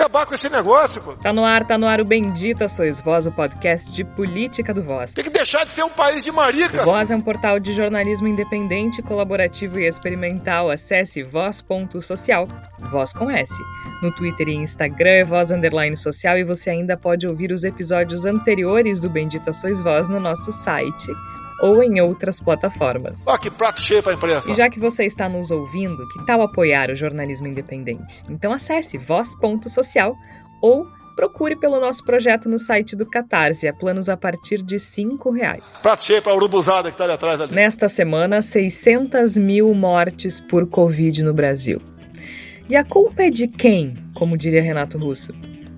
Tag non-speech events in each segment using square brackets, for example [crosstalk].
acabar com esse negócio, pô. Tá no ar, tá no ar o Bendita Sois Voz, o podcast de política do Voz. Tem que deixar de ser um país de maricas. O Voz é um portal de jornalismo independente, colaborativo e experimental. Acesse voz.social, voz com S. No Twitter e Instagram é voz underline social e você ainda pode ouvir os episódios anteriores do Bendita Sois Voz no nosso site ou em outras plataformas. Ó, que prato cheio pra imprensa. E já que você está nos ouvindo, que tal apoiar o jornalismo independente? Então acesse voz.social ou procure pelo nosso projeto no site do Catarse, a planos a partir de R$ reais. Prato cheio pra urubuzada que tá ali atrás ali. Nesta semana, 600 mil mortes por Covid no Brasil. E a culpa é de quem, como diria Renato Russo?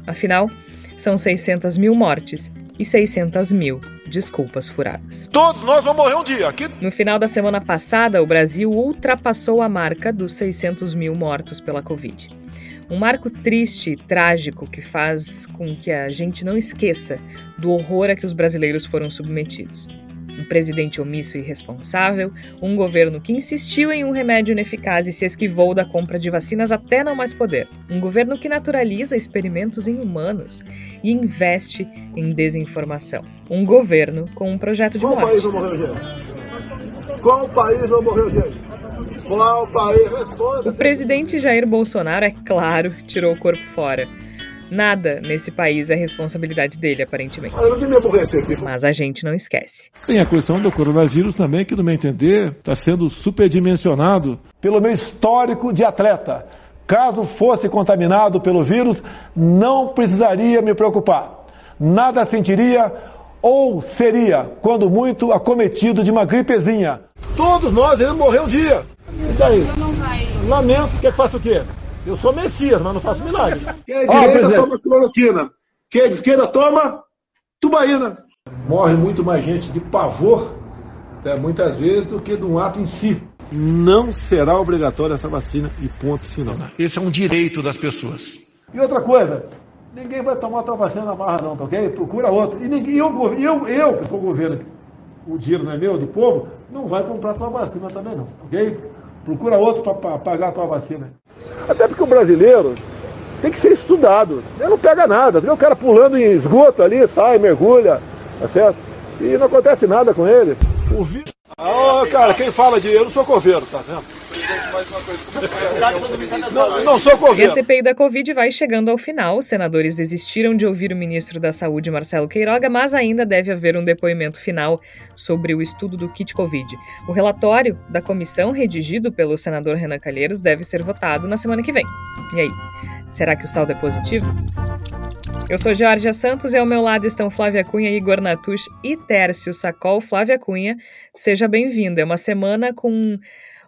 Afinal, são 600 mil mortes e 600 mil desculpas furadas. Todos nós vamos morrer um dia. Aqui... No final da semana passada, o Brasil ultrapassou a marca dos 600 mil mortos pela Covid. Um marco triste e trágico que faz com que a gente não esqueça do horror a que os brasileiros foram submetidos um presidente omisso e irresponsável, um governo que insistiu em um remédio ineficaz e se esquivou da compra de vacinas até não mais poder, um governo que naturaliza experimentos em humanos e investe em desinformação, um governo com um projeto de Qual morte. país não morreu gente? Qual país não morreu gente? Qual país responde? O presidente Jair Bolsonaro, é claro, tirou o corpo fora. Nada nesse país é responsabilidade dele, aparentemente. Ah. Mas a gente não esquece. Tem a questão do coronavírus também, que no meu entender está sendo superdimensionado. Pelo meu histórico de atleta, caso fosse contaminado pelo vírus, não precisaria me preocupar. Nada sentiria ou seria, quando muito, acometido de uma gripezinha. Todos nós iremos morrer um dia. E daí? Lamento. Quer que faça o quê? Eu sou Messias, mas não faço milagre. [laughs] Quem é de direita presidente. toma cloroquina. Quem é de esquerda toma tubaína. Morre muito mais gente de pavor, né, muitas vezes, do que de um ato em si. Não será obrigatória essa vacina e ponto final. Esse é um direito das pessoas. E outra coisa, ninguém vai tomar tua vacina na barra não, tá ok? Procura outro. E ninguém, eu, eu, eu, que sou o governo, o dinheiro não é meu, do povo, não vai comprar tua vacina também não, ok? Procura outro para pagar a tua vacina. Até porque o brasileiro tem que ser estudado. Ele não pega nada. Vê o cara pulando em esgoto ali, sai, mergulha, tá certo? E não acontece nada com ele. O vírus Ah, cara, quem fala de eu não sou coveiro, tá vendo? Não, não sou E a coveiro. CPI da Covid vai chegando ao final. Os senadores desistiram de ouvir o ministro da Saúde, Marcelo Queiroga, mas ainda deve haver um depoimento final sobre o estudo do kit Covid. O relatório da comissão, redigido pelo senador Renan Calheiros, deve ser votado na semana que vem. E aí, será que o saldo é positivo? Eu sou Georgia Santos e ao meu lado estão Flávia Cunha, Igor Natush e Tércio Sacol. Flávia Cunha, seja bem-vinda. É uma semana com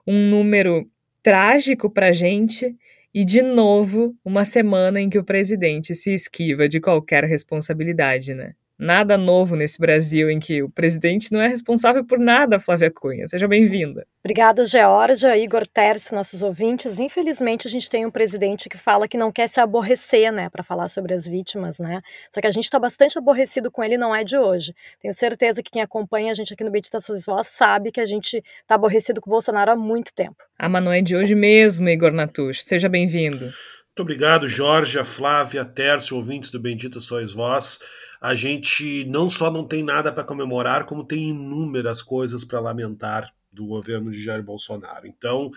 um número trágico pra gente e, de novo, uma semana em que o presidente se esquiva de qualquer responsabilidade, né? Nada novo nesse Brasil em que o presidente não é responsável por nada, Flávia Cunha. Seja bem-vinda. Obrigada, Georgia, Igor Tércio, nossos ouvintes. Infelizmente, a gente tem um presidente que fala que não quer se aborrecer, né, para falar sobre as vítimas, né? Só que a gente está bastante aborrecido com ele, não é de hoje. Tenho certeza que quem acompanha a gente aqui no Meditações Voz sabe que a gente está aborrecido com o Bolsonaro há muito tempo. A Manu é de hoje mesmo, Igor Natush. Seja bem-vindo. Muito obrigado, Jorge, Flávia, Tércio, ouvintes do Bendito Sois Vós. A gente não só não tem nada para comemorar, como tem inúmeras coisas para lamentar do governo de Jair Bolsonaro. Então,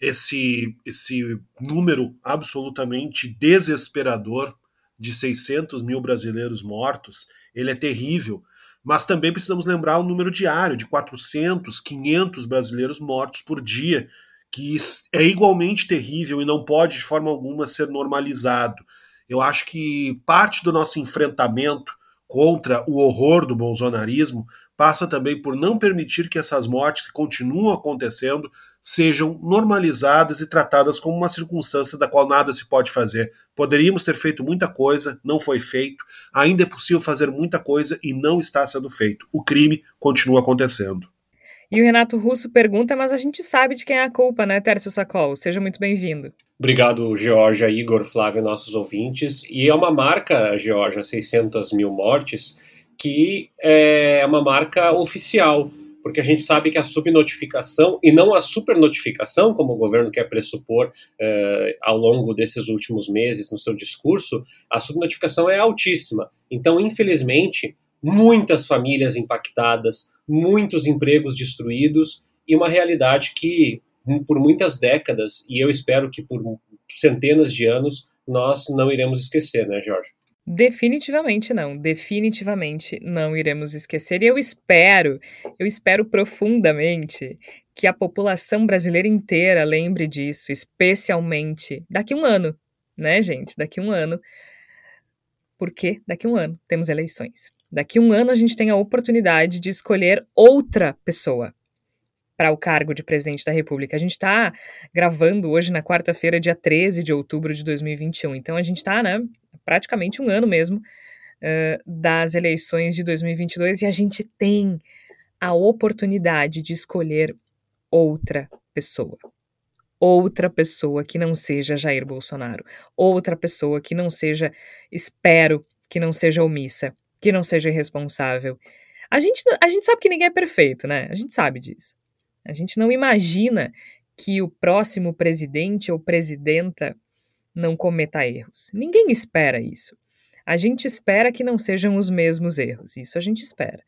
esse, esse número absolutamente desesperador de 600 mil brasileiros mortos, ele é terrível. Mas também precisamos lembrar o número diário de 400, 500 brasileiros mortos por dia, que é igualmente terrível e não pode de forma alguma ser normalizado. Eu acho que parte do nosso enfrentamento contra o horror do bolsonarismo passa também por não permitir que essas mortes que continuam acontecendo sejam normalizadas e tratadas como uma circunstância da qual nada se pode fazer. Poderíamos ter feito muita coisa, não foi feito. Ainda é possível fazer muita coisa e não está sendo feito. O crime continua acontecendo. E o Renato Russo pergunta, mas a gente sabe de quem é a culpa, né, Tércio Sacol? Seja muito bem-vindo. Obrigado, Georgia, Igor, Flávio, nossos ouvintes. E é uma marca, Georgia, 600 mil mortes, que é uma marca oficial. porque a gente sabe que a subnotificação, e não a supernotificação, como o governo quer pressupor uh, ao longo desses últimos meses no seu discurso, a subnotificação é altíssima. Então, infelizmente, muitas famílias impactadas, muitos empregos destruídos e uma realidade que, por muitas décadas, e eu espero que por centenas de anos, nós não iremos esquecer, né, Jorge? Definitivamente não, definitivamente não iremos esquecer. E eu espero, eu espero profundamente que a população brasileira inteira lembre disso, especialmente daqui um ano, né, gente? Daqui um ano. Porque daqui um ano temos eleições. Daqui um ano a gente tem a oportunidade de escolher outra pessoa para o cargo de presidente da República. A gente está gravando hoje na quarta-feira, dia 13 de outubro de 2021. Então a gente está, né, praticamente um ano mesmo uh, das eleições de 2022 e a gente tem a oportunidade de escolher outra pessoa. Outra pessoa que não seja Jair Bolsonaro. Outra pessoa que não seja, espero, que não seja omissa, que não seja irresponsável. A gente, a gente sabe que ninguém é perfeito, né? A gente sabe disso. A gente não imagina que o próximo presidente ou presidenta não cometa erros. Ninguém espera isso. A gente espera que não sejam os mesmos erros. Isso a gente espera.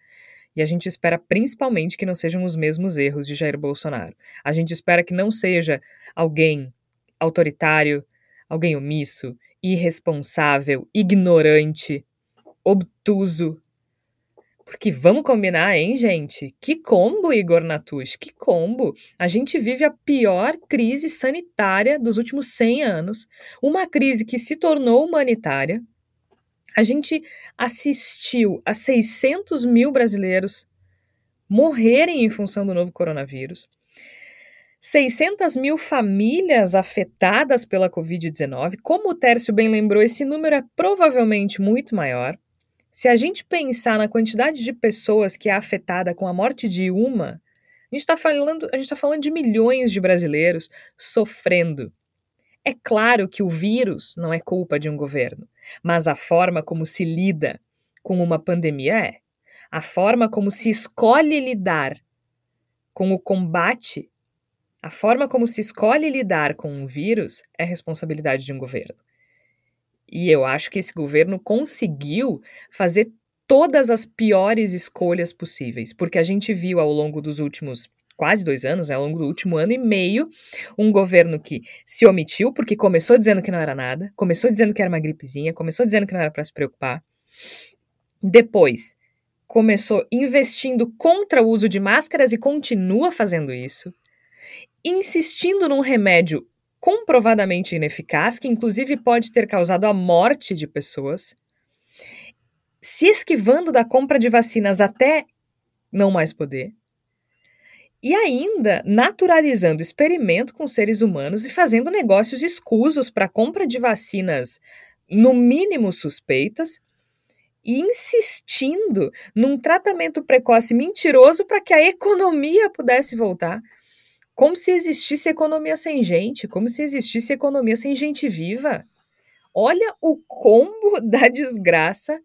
E a gente espera principalmente que não sejam os mesmos erros de Jair Bolsonaro. A gente espera que não seja alguém autoritário, alguém omisso, irresponsável, ignorante, obtuso, porque vamos combinar, hein, gente? Que combo, Igor Natush, que combo! A gente vive a pior crise sanitária dos últimos 100 anos, uma crise que se tornou humanitária. A gente assistiu a 600 mil brasileiros morrerem em função do novo coronavírus. 600 mil famílias afetadas pela Covid-19. Como o Tércio bem lembrou, esse número é provavelmente muito maior. Se a gente pensar na quantidade de pessoas que é afetada com a morte de uma, a gente está falando, a gente tá falando de milhões de brasileiros sofrendo. É claro que o vírus não é culpa de um governo, mas a forma como se lida com uma pandemia é. A forma como se escolhe lidar com o combate, a forma como se escolhe lidar com um vírus é responsabilidade de um governo. E eu acho que esse governo conseguiu fazer todas as piores escolhas possíveis, porque a gente viu ao longo dos últimos quase dois anos, né, ao longo do último ano e meio, um governo que se omitiu, porque começou dizendo que não era nada, começou dizendo que era uma gripezinha, começou dizendo que não era para se preocupar. Depois, começou investindo contra o uso de máscaras e continua fazendo isso. Insistindo num remédio comprovadamente ineficaz, que inclusive pode ter causado a morte de pessoas, se esquivando da compra de vacinas até não mais poder, e ainda naturalizando experimento com seres humanos e fazendo negócios escusos para compra de vacinas, no mínimo suspeitas, e insistindo num tratamento precoce mentiroso para que a economia pudesse voltar como se existisse economia sem gente, como se existisse economia sem gente viva. Olha o combo [laughs] da desgraça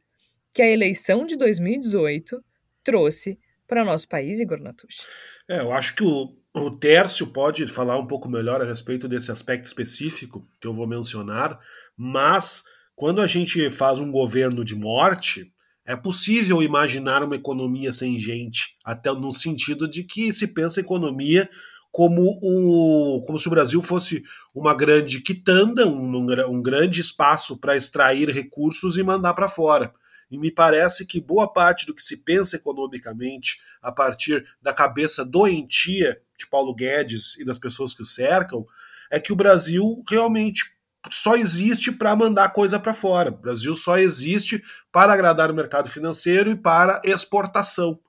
que a eleição de 2018 trouxe para nosso país, Igor Natucci. É, eu acho que o, o Tércio pode falar um pouco melhor a respeito desse aspecto específico que eu vou mencionar, mas quando a gente faz um governo de morte, é possível imaginar uma economia sem gente, até no sentido de que se pensa economia como, o, como se o Brasil fosse uma grande quitanda, um, um grande espaço para extrair recursos e mandar para fora. E me parece que boa parte do que se pensa economicamente a partir da cabeça doentia de Paulo Guedes e das pessoas que o cercam é que o Brasil realmente só existe para mandar coisa para fora. O Brasil só existe para agradar o mercado financeiro e para exportação.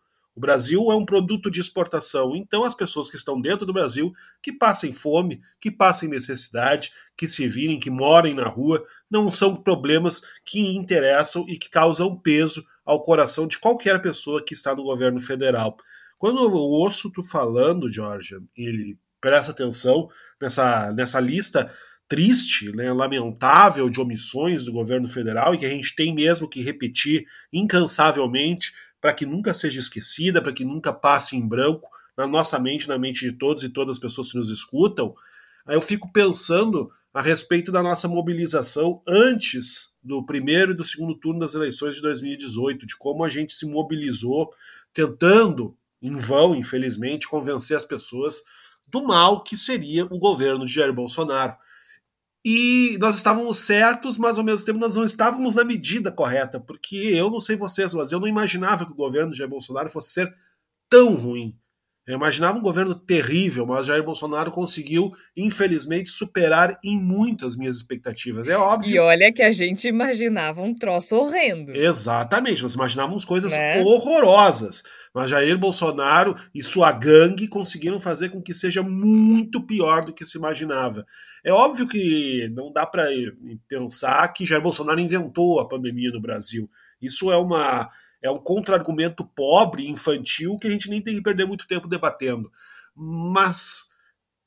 O Brasil é um produto de exportação, então as pessoas que estão dentro do Brasil, que passem fome, que passem necessidade, que se virem, que morem na rua, não são problemas que interessam e que causam peso ao coração de qualquer pessoa que está no governo federal. Quando eu ouço tu falando, Georgia, e presta atenção nessa, nessa lista triste, né, lamentável de omissões do governo federal e que a gente tem mesmo que repetir incansavelmente para que nunca seja esquecida, para que nunca passe em branco na nossa mente, na mente de todos e todas as pessoas que nos escutam, aí eu fico pensando a respeito da nossa mobilização antes do primeiro e do segundo turno das eleições de 2018, de como a gente se mobilizou, tentando, em vão, infelizmente, convencer as pessoas do mal que seria o governo de Jair Bolsonaro. E nós estávamos certos, mas ao mesmo tempo nós não estávamos na medida correta, porque eu não sei vocês, mas eu não imaginava que o governo de Jair Bolsonaro fosse ser tão ruim. Eu imaginava um governo terrível, mas Jair Bolsonaro conseguiu, infelizmente, superar em muito as minhas expectativas. É óbvio. E olha que a gente imaginava um troço horrendo. Exatamente, nós imaginávamos coisas né? horrorosas. Mas Jair Bolsonaro e sua gangue conseguiram fazer com que seja muito pior do que se imaginava. É óbvio que não dá para pensar que Jair Bolsonaro inventou a pandemia no Brasil. Isso é uma é um contra-argumento pobre, infantil, que a gente nem tem que perder muito tempo debatendo. Mas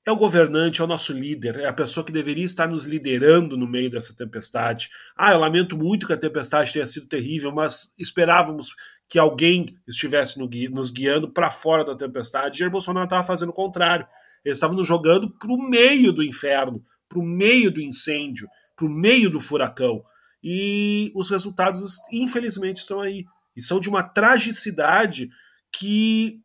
é o governante, é o nosso líder, é a pessoa que deveria estar nos liderando no meio dessa tempestade. Ah, eu lamento muito que a tempestade tenha sido terrível, mas esperávamos que alguém estivesse nos guiando para fora da tempestade. Jair Bolsonaro estava fazendo o contrário. Ele estava nos jogando para o meio do inferno, para o meio do incêndio, para o meio do furacão. E os resultados, infelizmente, estão aí e são de uma tragicidade que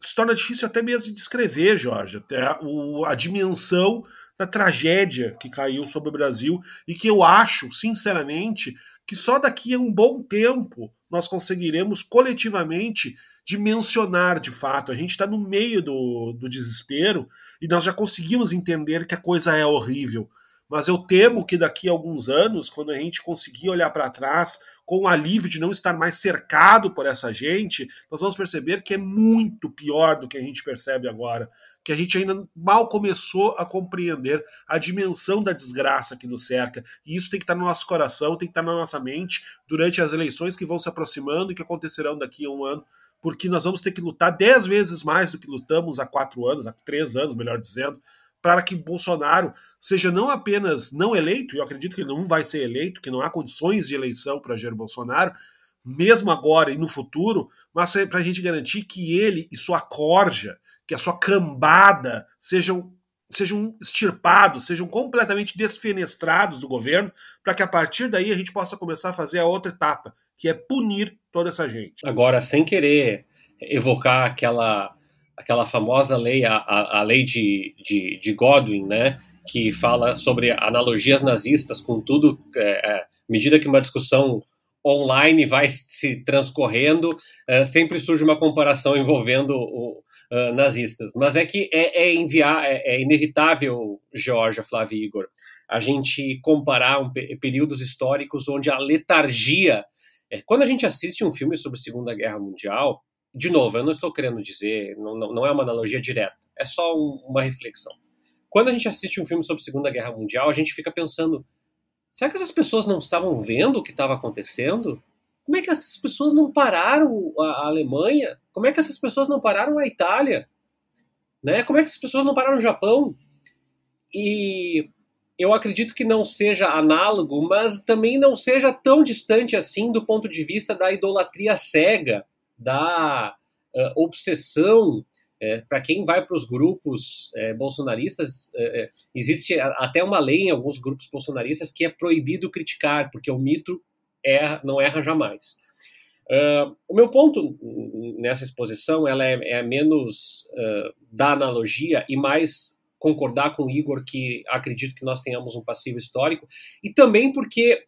se torna difícil até mesmo de descrever, Jorge, até o, a dimensão da tragédia que caiu sobre o Brasil e que eu acho, sinceramente, que só daqui a um bom tempo nós conseguiremos coletivamente dimensionar de fato. A gente está no meio do, do desespero e nós já conseguimos entender que a coisa é horrível. Mas eu temo que daqui a alguns anos, quando a gente conseguir olhar para trás com o alívio de não estar mais cercado por essa gente, nós vamos perceber que é muito pior do que a gente percebe agora. Que a gente ainda mal começou a compreender a dimensão da desgraça que nos cerca. E isso tem que estar no nosso coração, tem que estar na nossa mente durante as eleições que vão se aproximando e que acontecerão daqui a um ano porque nós vamos ter que lutar dez vezes mais do que lutamos há quatro anos, há três anos, melhor dizendo, para que Bolsonaro seja não apenas não eleito, eu acredito que ele não vai ser eleito, que não há condições de eleição para Jair Bolsonaro, mesmo agora e no futuro, mas é para a gente garantir que ele e sua corja, que a sua cambada sejam sejam extirpados, sejam completamente desfenestrados do governo, para que a partir daí a gente possa começar a fazer a outra etapa, que é punir toda essa gente. Agora, sem querer evocar aquela aquela famosa lei, a, a, lei de, de, de, Godwin, né, que fala sobre analogias nazistas com tudo, é, é, medida que uma discussão online vai se transcorrendo, é, sempre surge uma comparação envolvendo o, uh, nazistas. Mas é que é, é enviar, é, é, inevitável, Georgia, Flávio e Igor, a gente comparar um, períodos históricos onde a letargia. É, quando a gente assiste um filme sobre a Segunda Guerra Mundial, de novo, eu não estou querendo dizer, não, não é uma analogia direta, é só um, uma reflexão. Quando a gente assiste um filme sobre a Segunda Guerra Mundial, a gente fica pensando: será que essas pessoas não estavam vendo o que estava acontecendo? Como é que essas pessoas não pararam a, Alemanha? Como é que essas pessoas não pararam a Itália? Né? Como é que essas pessoas não pararam o Japão? E eu acredito que não seja análogo, mas também não seja tão distante assim do ponto de vista da idolatria cega da uh, obsessão. É, para quem vai para os grupos é, bolsonaristas, é existe até uma lei em alguns grupos bolsonaristas que é proibido criticar, porque o mito erra, não erra jamais. Uh, o meu ponto nessa exposição ela é, é menos uh, da analogia e mais concordar com o Igor que acredito que nós tenhamos um passivo histórico e também porque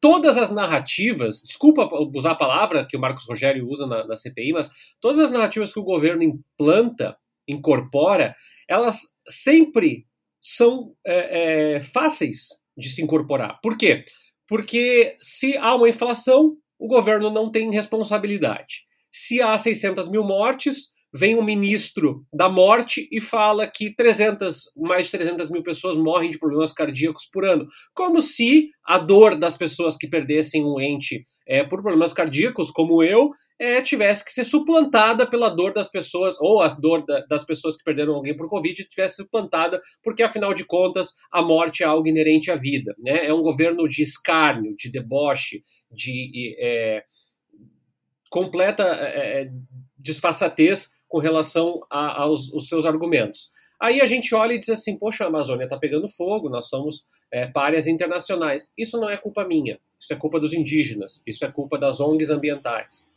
todas as narrativas, desculpa usar a palavra que o Marcos Rogério usa na, na CPI, mas todas as narrativas que o governo implanta, incorpora, elas sempre são é, é, fáceis de se incorporar. Por quê? Porque se há uma inflação, o governo não tem responsabilidade. Se há 600 mil mortes, vem um ministro da morte e fala que 300, mais de 300 mil pessoas morrem de problemas cardíacos por ano. Como se a dor das pessoas que perdessem um ente é, por problemas cardíacos, como eu, é, tivesse que ser suplantada pela dor das pessoas, ou a dor da, das pessoas que perderam alguém por Covid tivesse suplantada, porque afinal de contas a morte é algo inerente à vida. Né? É um governo de escárnio, de deboche, de. É, completa é, desfaçatez com relação a, aos, seus argumentos. Aí a gente olha e diz assim: poxa, a Amazônia está pegando fogo, nós somos é, internacionais. Isso não é culpa minha, isso é culpa dos indígenas, isso é culpa das ONGs ambientais.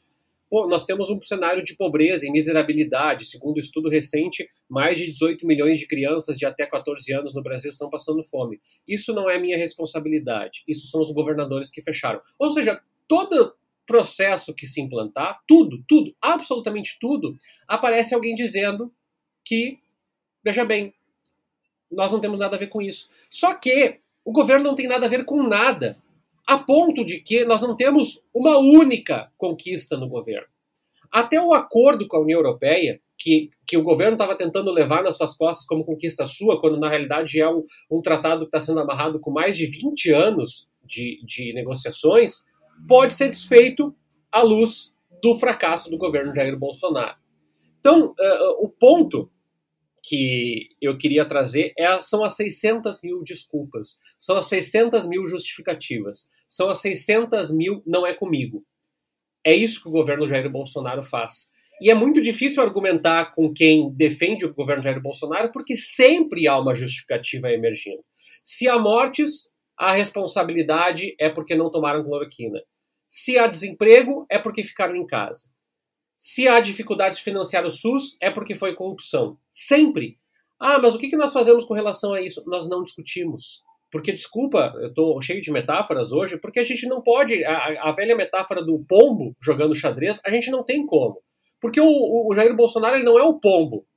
Pô, nós temos um cenário de pobreza e miserabilidade. Segundo um estudo recente, mais de 18 milhões de crianças de até 14 anos no Brasil estão passando fome. Isso não é minha responsabilidade, isso são os governadores que fecharam. Ou seja, todo processo que se implantar, tudo, tudo, absolutamente tudo, aparece alguém dizendo que Veja bem, nós não temos nada a ver com isso. Só que o governo não tem nada a ver com nada, a ponto de que nós não temos uma única conquista no governo. Até o acordo com a União Europeia, que, que o governo estava tentando levar nas suas costas como conquista sua, quando na realidade é um, um tratado que está sendo amarrado com mais de 20 anos de, de negociações, pode ser desfeito à luz do fracasso do governo Jair Bolsonaro. Então, uh, o ponto que eu queria trazer é, são as 600 mil desculpas, são as 600 mil justificativas, são as 600 mil não é comigo. É isso que o governo Jair Bolsonaro faz. E é muito difícil argumentar com quem defende o governo Jair Bolsonaro, porque sempre há uma justificativa emergindo. Se há mortes, a responsabilidade é porque não tomaram cloroquina. Se há desemprego, é porque ficaram em casa. Se há dificuldade de financiar o SUS, é porque foi corrupção. Sempre. Ah, mas o que nós fazemos com relação a isso? Nós não discutimos. Porque, desculpa, eu estou cheio de metáforas hoje, porque a gente não pode. A, a, velha metáfora do pombo jogando xadrez, a gente não tem como. Porque o, o, Jair Bolsonaro ele não é o pombo.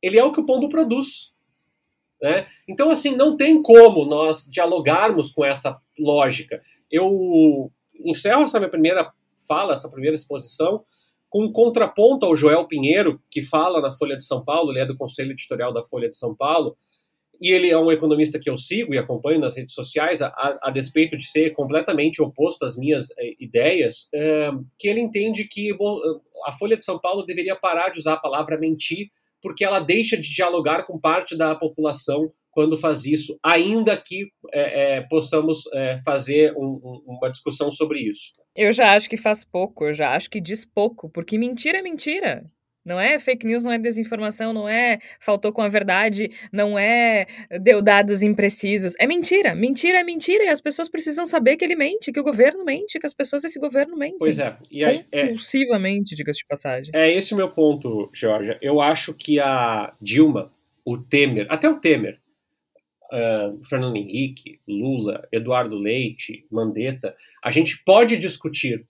Ele é o que o pombo produz. Né? Então, assim, não tem como nós dialogarmos com essa lógica. Eu encerro essa minha primeira fala, essa primeira exposição, com um contraponto ao Joel Pinheiro, que fala na Folha de São Paulo, ele é do Conselho Editorial da Folha de São Paulo, e ele é um economista que eu sigo e acompanho nas redes sociais, a, a despeito de ser completamente oposto às minhas é, ideias, é, que ele entende que bom, a Folha de São Paulo deveria parar de usar a palavra mentir, porque ela deixa de dialogar com parte da população quando faz isso, ainda que é, é, possamos é, fazer um, um, uma discussão sobre isso. Eu já acho que faz pouco, eu já acho que diz pouco, porque mentira é mentira. Não é fake news, não é desinformação, não é faltou com a verdade, não é deu dados imprecisos. É mentira. Mentira é mentira e as pessoas precisam saber que ele mente, que o governo mente, que as pessoas desse governo mentem. Pois é. E aí, é Compulsivamente, é, diga-se de passagem. É esse o meu ponto, Georgia. Eu acho que a Dilma, o Temer, até o Temer, uh, Fernando Henrique, Lula, Eduardo Leite, Mandetta, a gente pode discutir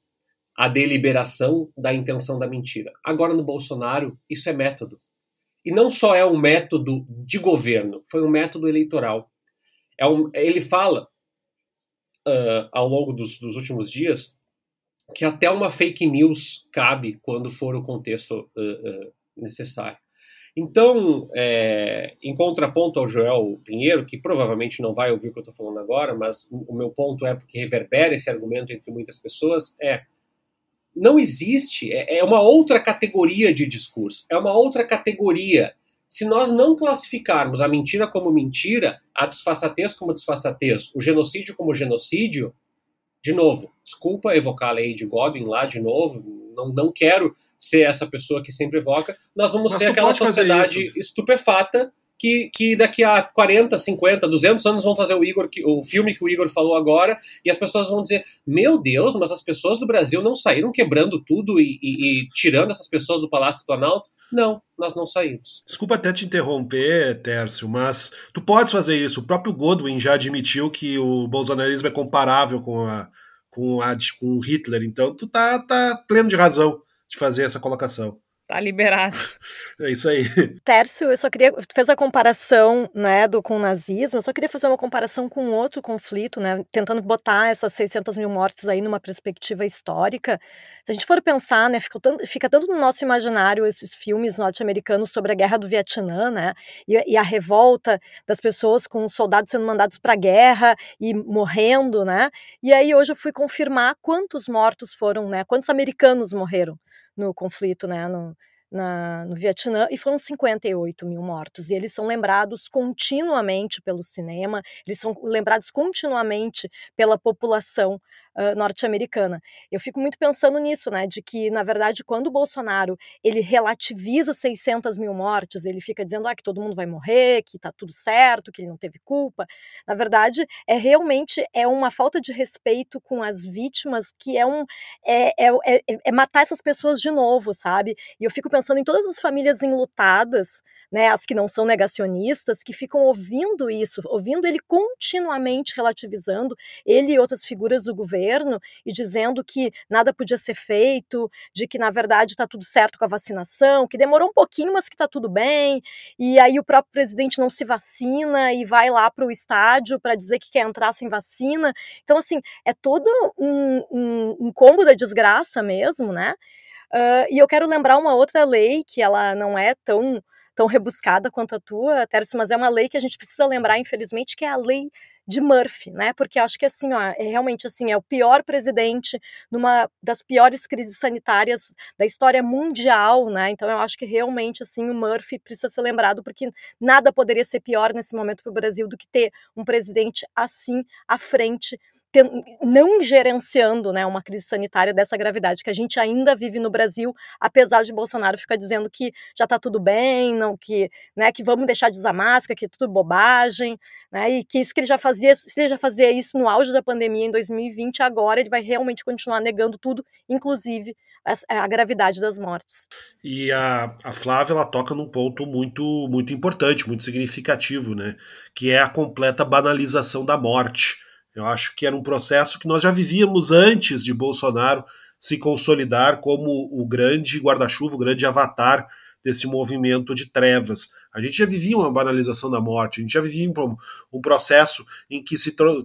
a deliberação da intenção da mentira. Agora, no Bolsonaro, isso é método. E não só é um método de governo, foi um método eleitoral. É um, ele fala, uh, ao longo dos, dos, últimos dias, que até uma fake news cabe quando for o contexto uh, necessário. Então, é, em contraponto ao Joel Pinheiro, que provavelmente não vai ouvir o que eu estou falando agora, mas o meu ponto é porque reverbera esse argumento entre muitas pessoas, é não existe, é, é uma outra categoria de discurso, é uma outra categoria. Se nós não classificarmos a mentira como mentira, a disfarçatez como disfarçatez, o genocídio como genocídio, de novo, desculpa evocar a lei de Godwin lá de novo, não, não quero ser essa pessoa que sempre evoca, nós vamos Mas ser aquela sociedade estupefata que, que daqui a 40, 50, 200 anos vão fazer o Igor, o filme que o Igor falou agora, e as pessoas vão dizer: Meu Deus, mas as pessoas do Brasil não saíram quebrando tudo e, e, e tirando essas pessoas do Palácio do Planalto? Não, nós não saímos. Desculpa até te interromper, Tércio, mas tu podes fazer isso. O próprio Godwin já admitiu que o bolsonarismo é comparável com a com, a, com Hitler. Então tu tá, tá pleno de razão de fazer essa colocação. Tá liberado. [laughs] É isso aí. Tércio, eu só queria. Tu fez a comparação, né, do, com o nazismo, eu só queria fazer uma comparação com outro conflito, né, tentando botar essas 600 mil mortes aí numa perspectiva histórica. Se a gente for pensar, né, fica tanto, fica tanto no nosso imaginário esses filmes norte-americanos sobre a guerra do Vietnã, né, e, e, a revolta das pessoas com soldados sendo mandados para a guerra e morrendo, né, e aí hoje eu fui confirmar quantos mortos foram, né, quantos americanos morreram no conflito, né, no, na, no Vietnã e foram 58 mil mortos. E eles são lembrados continuamente pelo cinema, eles são lembrados continuamente pela população uh, norte-americana. Eu fico muito pensando nisso, né, de que, na verdade, quando o Bolsonaro ele relativiza 600 mil mortes, ele fica dizendo ah, que todo mundo vai morrer, que está tudo certo, que ele não teve culpa. Na verdade, é realmente é uma falta de respeito com as vítimas que é um é, é, é, é matar essas pessoas de novo, sabe? E eu fico pensando em todas as famílias enlutadas, né, as que não são negacionistas, que ficam ouvindo isso, ouvindo ele continuamente relativizando, ele e outras figuras do governo, e dizendo que nada podia ser feito, de que na verdade está tudo certo com a vacinação, que demorou um pouquinho, mas que está tudo bem, e aí o próprio presidente não se vacina e vai lá para o estádio para dizer que quer entrar sem vacina. Então, assim, é todo um, um, um combo da desgraça mesmo, né? Uh, e eu quero lembrar uma outra lei que ela não é tão tão rebuscada quanto a tua, Tércio, mas é uma lei que a gente precisa lembrar, infelizmente, que é a lei de Murphy, né? Porque acho que assim, ó, é realmente assim, é o pior presidente numa das piores crises sanitárias da história mundial, né? Então eu acho que realmente assim o Murphy precisa ser lembrado porque nada poderia ser pior nesse momento para o Brasil do que ter um presidente assim à frente não gerenciando né, uma crise sanitária dessa gravidade que a gente ainda vive no Brasil, apesar de Bolsonaro ficar dizendo que já está tudo bem, não que, né, que vamos deixar de usar máscara, que é tudo bobagem, né, e que isso que ele já fazia, se ele já fazia isso no auge da pandemia em 2020, agora ele vai realmente continuar negando tudo, inclusive a, a gravidade das mortes. E a, a Flávia ela toca num ponto muito muito importante, muito significativo, né, que é a completa banalização da morte eu acho que era um processo que nós já vivíamos antes de Bolsonaro se consolidar como o grande guarda-chuva, o grande avatar desse movimento de trevas. A gente já vivia uma banalização da morte, a gente já vivia um, um processo em que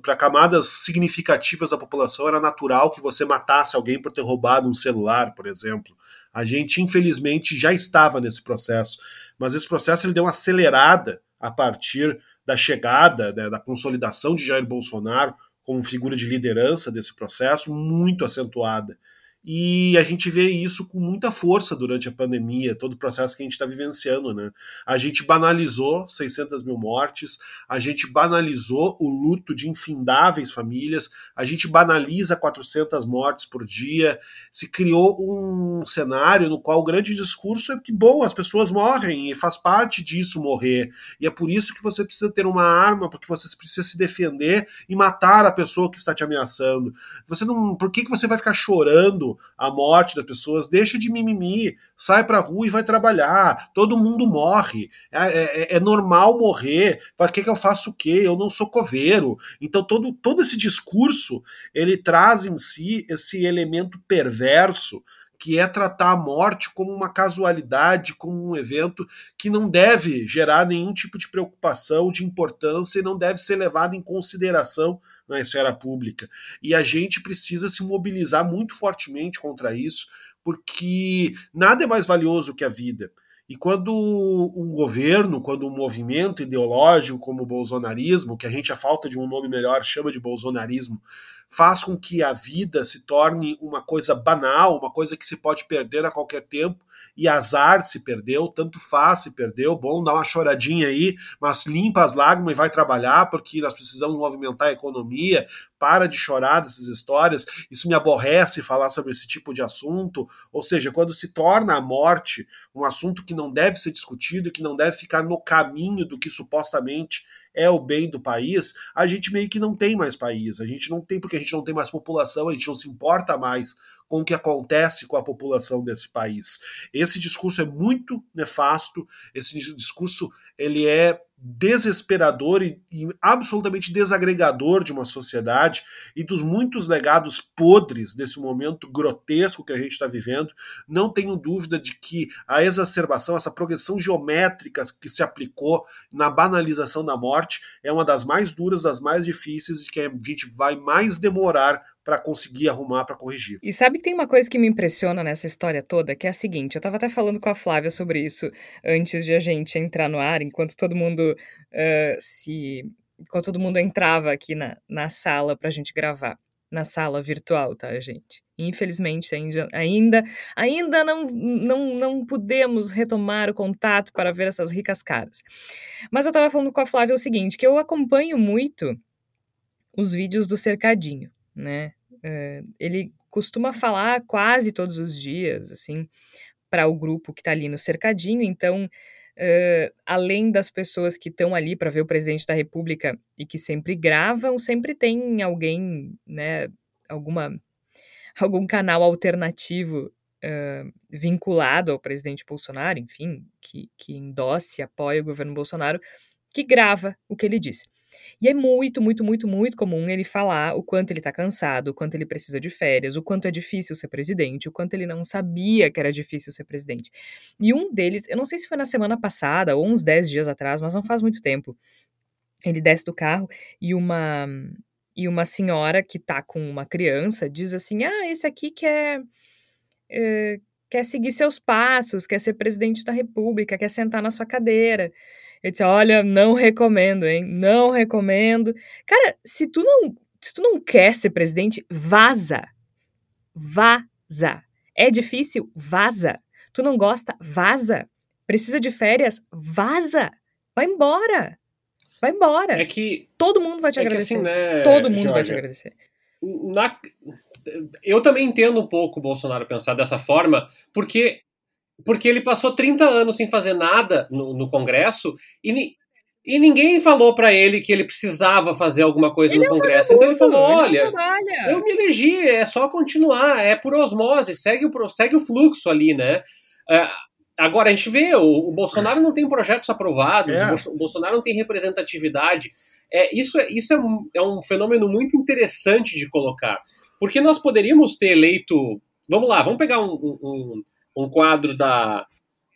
para camadas significativas da população era natural que você matasse alguém por ter roubado um celular, por exemplo. A gente infelizmente já estava nesse processo, mas esse processo ele deu uma acelerada a partir da chegada, né, da consolidação de Jair Bolsonaro como figura de liderança desse processo muito acentuada. E a gente vê isso com muita força durante a pandemia, todo o processo que a gente está vivenciando. Né? A gente banalizou 600 mil mortes, a gente banalizou o luto de infindáveis famílias, a gente banaliza 400 mortes por dia. Se criou um cenário no qual o grande discurso é que, bom, as pessoas morrem e faz parte disso morrer. E é por isso que você precisa ter uma arma, porque você precisa se defender e matar a pessoa que está te ameaçando. Você não, por que, que você vai ficar chorando? A morte das pessoas, deixa de mimimi, sai pra rua e vai trabalhar. Todo mundo morre. É, é, é normal morrer. Para que, que eu faço o quê? Eu não sou coveiro. Então todo, todo esse discurso ele traz em si esse elemento perverso que é tratar a morte como uma casualidade, como um evento que não deve gerar nenhum tipo de preocupação, de importância e não deve ser levado em consideração na esfera pública. E a gente precisa se mobilizar muito fortemente contra isso, porque nada é mais valioso que a vida. E quando um governo, quando um movimento ideológico como o bolsonarismo, que a gente, a falta de um nome melhor, chama de bolsonarismo, faz com que a vida se torne uma coisa banal, uma coisa que se pode perder a qualquer tempo, e azar se perdeu, tanto faz se perdeu, bom, dá uma choradinha aí, mas limpa as lágrimas e vai trabalhar, porque nós precisamos movimentar a economia, para de chorar dessas histórias, isso me aborrece falar sobre esse tipo de assunto, ou seja, quando se torna a morte um assunto que não deve ser discutido, que não deve ficar no caminho do que supostamente é o bem do país, a gente meio que não tem mais país. A gente não tem, porque a gente não tem mais população, a gente não se importa mais com o que acontece com a população desse país. Esse discurso é muito nefasto, esse discurso ele é desesperador e, e, absolutamente desagregador de uma sociedade e dos muitos legados podres desse momento grotesco que a gente está vivendo, não tenho dúvida de que a exacerbação, essa progressão geométrica que se aplicou na banalização da morte é uma das mais duras, das mais difíceis e que a gente vai mais demorar para conseguir arrumar, para corrigir. E sabe que tem uma coisa que me impressiona nessa história toda, que é a seguinte, eu estava até falando com a Flávia sobre isso antes de a gente entrar no ar, enquanto todo mundo uh, se... enquanto todo mundo entrava aqui na, na sala para a gente gravar. na sala virtual, tá, gente? Infelizmente, ainda, ainda, ainda não, não, não podemos retomar o contato para ver essas ricas caras. Mas eu estava falando com a Flávia o seguinte, que eu acompanho muito os vídeos do Cercadinho, né? Uh, ele costuma falar quase todos os dias, assim, para o grupo que está ali no Cercadinho, então... Uh, além das pessoas que estão ali para ver o presidente da República e que sempre gravam, sempre tem alguém, né, alguma algum canal alternativo uh, vinculado ao presidente Bolsonaro, enfim, que, que endosse, apoia o governo Bolsonaro, que grava o que ele disse. E é muito, muito, muito, muito comum ele falar o quanto ele tá cansado, o quanto ele precisa de férias, o quanto é difícil ser presidente, o quanto ele não sabia que era difícil ser presidente. E um deles, eu não sei se foi na semana passada ou uns 10 dias atrás, mas não faz muito tempo. Ele desce do carro e uma e uma senhora que tá com uma criança diz assim: Ah, esse aqui quer, é, quer seguir seus passos, quer ser presidente da república, quer sentar na sua cadeira. Ele disse: Olha, não recomendo, hein? Não recomendo. Cara, se tu não, se tu não quer ser presidente, vaza. Vaza. É difícil? Vaza. Tu não gosta? Vaza. Precisa de férias? Vaza. Vai embora. Vai embora. É que. Todo mundo vai te é agradecer. Assim, né, Todo mundo vai te agradecer. Na, eu também entendo um pouco o Bolsonaro pensar dessa forma, porque, porque ele passou 30 anos sem fazer nada no, no Congresso e, e ninguém falou para ele que ele precisava fazer alguma coisa ele no é Congresso. Então ele falou: olha, eu me elegi, é só continuar, é por osmose, segue o, segue o fluxo ali, né? Uh, Agora, a gente vê, o, o Bolsonaro não tem projetos aprovados, é. o Bolsonaro não tem representatividade. É, isso é, isso é um, é um fenômeno muito interessante de colocar. Porque nós poderíamos ter eleito. Vamos lá, vamos pegar um, um, um quadro da,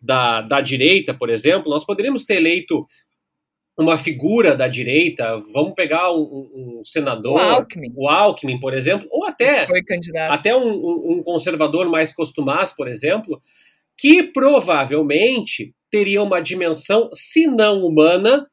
da, da direita, por exemplo, nós poderíamos ter eleito uma figura da direita, vamos pegar um, um senador, o Alckmin. o Alckmin, por exemplo, ou até, até um, um, conservador mais costumaz, por exemplo, que provavelmente teria uma dimensão, se não humana,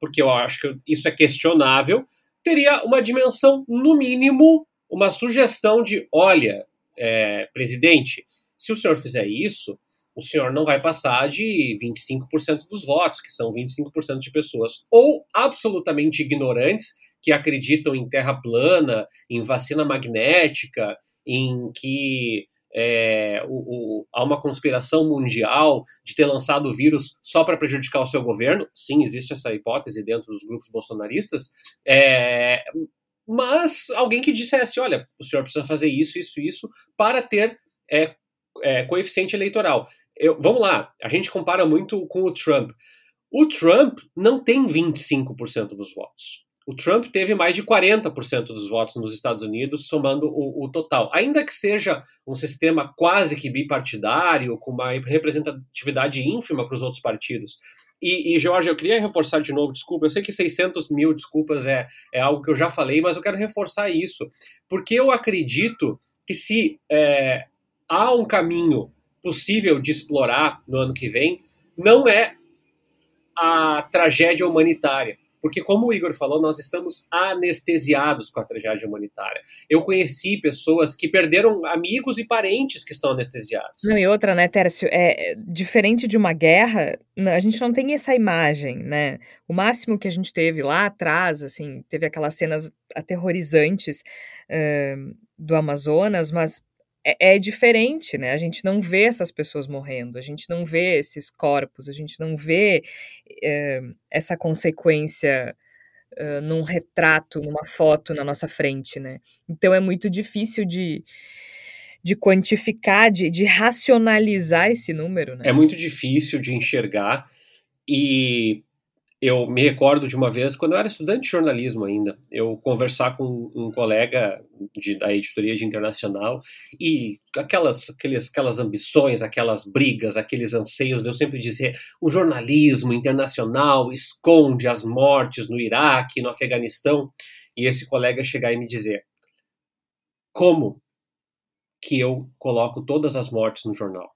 porque eu acho que isso é questionável, teria uma dimensão, no mínimo, uma sugestão de: olha, é, presidente, se o senhor fizer isso, o senhor não vai passar de 25% dos votos, que são 25% de pessoas ou absolutamente ignorantes que acreditam em terra plana, em vacina magnética, em que é, o, o, há uma conspiração mundial de ter lançado o vírus só para prejudicar o seu governo. Sim, existe essa hipótese dentro dos grupos bolsonaristas. É, mas alguém que dissesse: olha, o senhor precisa fazer isso, isso, isso, para ter é, é coeficiente eleitoral. Eu, vamos lá, a gente compara muito com o Trump. O Trump não tem 25% dos votos o Trump teve mais de 40% dos votos nos Estados Unidos, somando o, o, total. Ainda que seja um sistema quase que bipartidário, com uma representatividade ínfima para os outros partidos. E, e, Jorge, eu queria reforçar de novo, desculpa, eu sei que 600 mil desculpas é, é algo que eu já falei, mas eu quero reforçar isso, porque eu acredito que se é, há um caminho possível de explorar no ano que vem, não é a tragédia humanitária porque, como o Igor falou, nós estamos anestesiados com a tragédia humanitária. Eu conheci pessoas que perderam amigos e parentes que estão anestesiados. Não, e outra, né, Tércio, é, diferente de uma guerra, a gente não tem essa imagem, né? O máximo que a gente teve lá atrás, assim, teve aquelas cenas aterrorizantes uh, do Amazonas, mas é, é, diferente, né? A gente não vê essas pessoas morrendo, a gente não vê esses corpos, a gente não vê é, essa consequência num retrato, numa foto na nossa frente, né? Então é muito difícil de, de quantificar, de, de racionalizar esse número, né? É muito difícil de enxergar e eu me recordo de uma vez, quando eu era estudante de jornalismo ainda, eu conversar com um colega de, da editoria de internacional e aquelas, aquelas, aquelas ambições, aquelas brigas, aqueles anseios eu sempre dizer o jornalismo internacional esconde as mortes no Iraque, no Afeganistão, e esse colega chegar e me dizer como que eu coloco todas as mortes no jornal?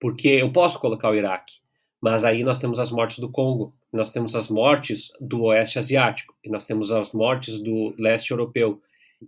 Porque eu posso colocar o Iraque, mas aí nós temos as mortes do Congo, nós temos as mortes do Oeste Asiático, e nós temos as mortes do Leste Europeu.